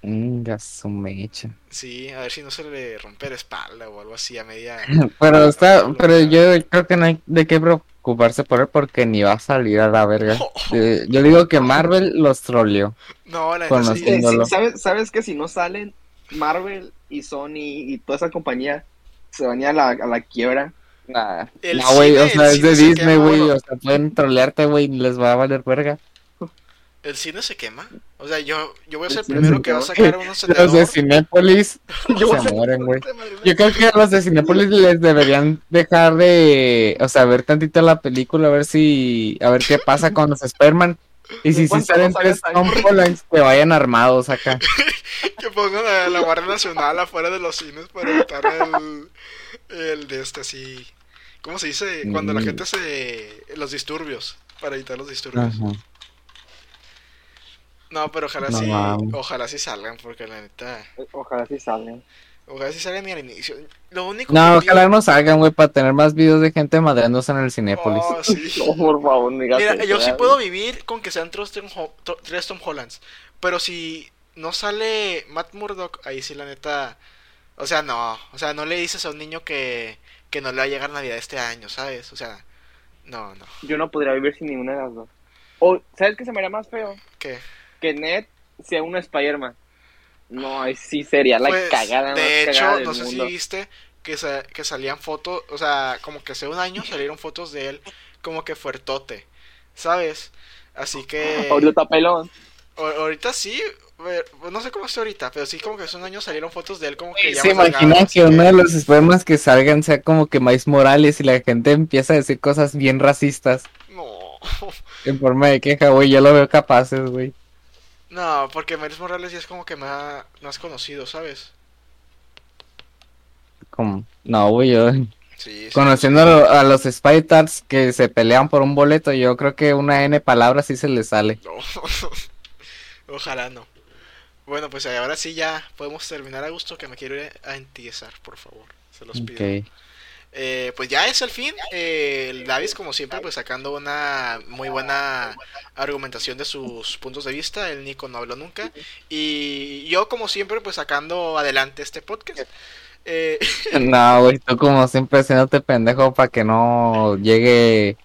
Venga, su mecha.
Sí, a ver si no se le rompe la espalda o algo así a media. (laughs)
Pero está, pero yo creo que no hay de qué preocuparse por él porque ni va a salir a la verga. (laughs) Eh, Yo digo que Marvel los troleó.
No, la
los
sí.
¿sabes, ¿Sabes que si no salen Marvel y Sony y toda esa compañía se van a ir a la, a la quiebra?
Nah,
El
no, güey, o sea, es de Disney, güey, o sea, pueden trolearte, güey, y les va a valer verga.
El cine se quema. O sea, yo, yo voy a ser el primero
se
que va a sacar un (laughs)
Los de. Cinépolis (laughs) se mueren, güey. Yo creo que a los de Cinépolis les deberían dejar de, o sea, ver tantito la película, a ver si, a ver qué pasa con los Spider-Man. Y si sí
¿Cuántos
salen tres
ahí?
Tom Hollands, que vayan armados acá. (laughs)
Que pongan a la Guardia Nacional afuera de los cines para evitar el, el de este así. ¿Cómo se dice? Cuando la
Mm.
gente hace los disturbios. Para evitar los disturbios.
Ajá.
No, pero ojalá
No
sí. Ojalá sí salgan, porque la neta.
Ojalá sí salgan.
Ojalá sí salgan ni al inicio. Lo único
No,
que
ojalá no salgan, güey, para tener más videos de gente madreándose en el Cinépolis.
Oh, sí. (laughs)
No, por favor,
Mira,
eso,
yo sí
¿verdad?
puedo vivir con que sean tres Tom, Ho- to- tres Tom Hollands. Pero si no sale Matt Murdock, ahí sí la neta. O sea, no. O sea, no le dices a un niño que, que no le va a llegar Navidad este año, ¿sabes? O sea, no, no.
Yo no podría vivir sin ninguna de las dos. O, ¿sabes qué se me haría más feo?
¿Qué?
Que Ned sea un Spider-Man. No, ahí sí sería la
Pues,
cagada más
de hecho,
cagada del
no sé
mundo.
si viste que, sa- que salían fotos, o sea, como que hace un año salieron fotos de él como que fuertote, ¿sabes? Así que
Ahorita pelón.
ahorita sí, no sé cómo está ahorita, pero sí como que hace un año salieron fotos de él como que ya
¿Se
delgado,
que
así
uno de los espermas que salgan sea como que Miles Morales y la gente empieza a decir cosas bien racistas
No,
en forma de queja, güey? Yo lo veo capaces, güey.
No, porque Miles Morales ya es como que más, más conocido, ¿sabes?
Como, no, güey, yo
Sí, sí.
conociendo a, lo- a los Spiders que se pelean por un boleto, yo creo que una N palabra sí se les sale.
No. (laughs) Ojalá no. Bueno, pues ahora sí ya podemos terminar a gusto que me quiero ir a entiesar, por favor. Se los pido.
Ok.
Eh, pues ya es el fin. Eh, el Davis, como siempre, pues sacando una muy buena argumentación de sus puntos de vista. El Nico no habló nunca. Y yo, como siempre, pues sacando adelante este podcast. Eh, (laughs)
No, güey, tú como siempre haciéndote pendejo para que no llegue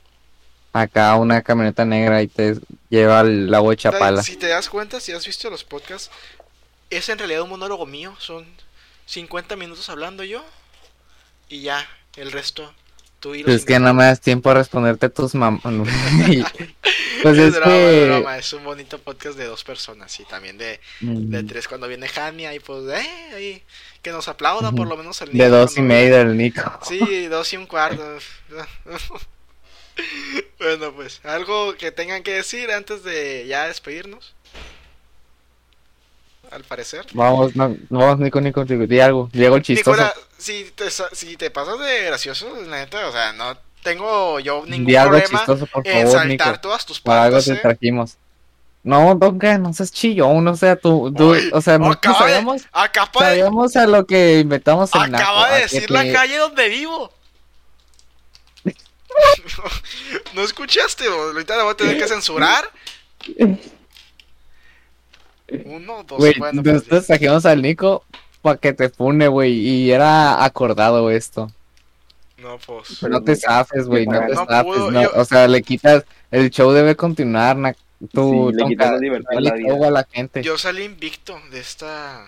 acá una camioneta negra y te lleva al lago de Chapala.
si te das cuenta, si has visto los podcasts, es en realidad un monólogo mío. Son 50 minutos hablando yo. Y ya, el resto, tú y los
es que no me das tiempo a responderte tus mamás. (laughs) (laughs) pues
es
es
broma, es
que...
broma, es un bonito podcast de dos personas y también de, de
Mm,
tres cuando viene Hania y pues eh, ahí, que nos aplauda por lo menos el
De
Nico
dos y
viene.
del Nico.
Sí, dos y un cuarto. (laughs) bueno, pues, algo que tengan que decir antes de ya despedirnos. Al parecer.
Vamos, no, vamos, Nico, Nico, Nico, di algo. Diego el chistoso.
Nicola, si te, si te pasas de gracioso, la neta, o sea, no tengo yo ningún
algo
problema
chistoso, por
en
favor,
saltar
Nico.
todas tus
Para algo
partes,
te
¿eh?
trajimos. No, Donka, no seas chillón, o sea, tú, o sea, nosotros
de-
sabíamos,
acaba de,
sabíamos a lo que inventamos naco,
acaba de decir
te-
la calle donde vivo. (laughs) ¿No escuchaste? o? Ahorita la voy a tener que censurar. (laughs) Uno, dos,
Güey,
bueno, pues,
nosotros trajimos al Nico para que te pune, güey, y era acordado esto.
no, pues.
Pero
no te zafes, güey, no te
No
zafes,
pudo,
no,
yo-
o sea, le quitas, el show debe continuar, na- tú,
Sí, le
Tonka,
quitas la libertad a la vida.
show a la gente.
Yo salí invicto de esta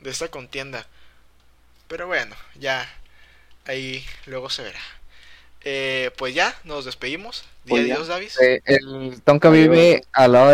de esta contienda. Pero bueno, ya ahí luego se verá. Eh, pues ya, nos despedimos. Di
Pues ya.
adiós, Davis.
Eh, el Tonka vive al lado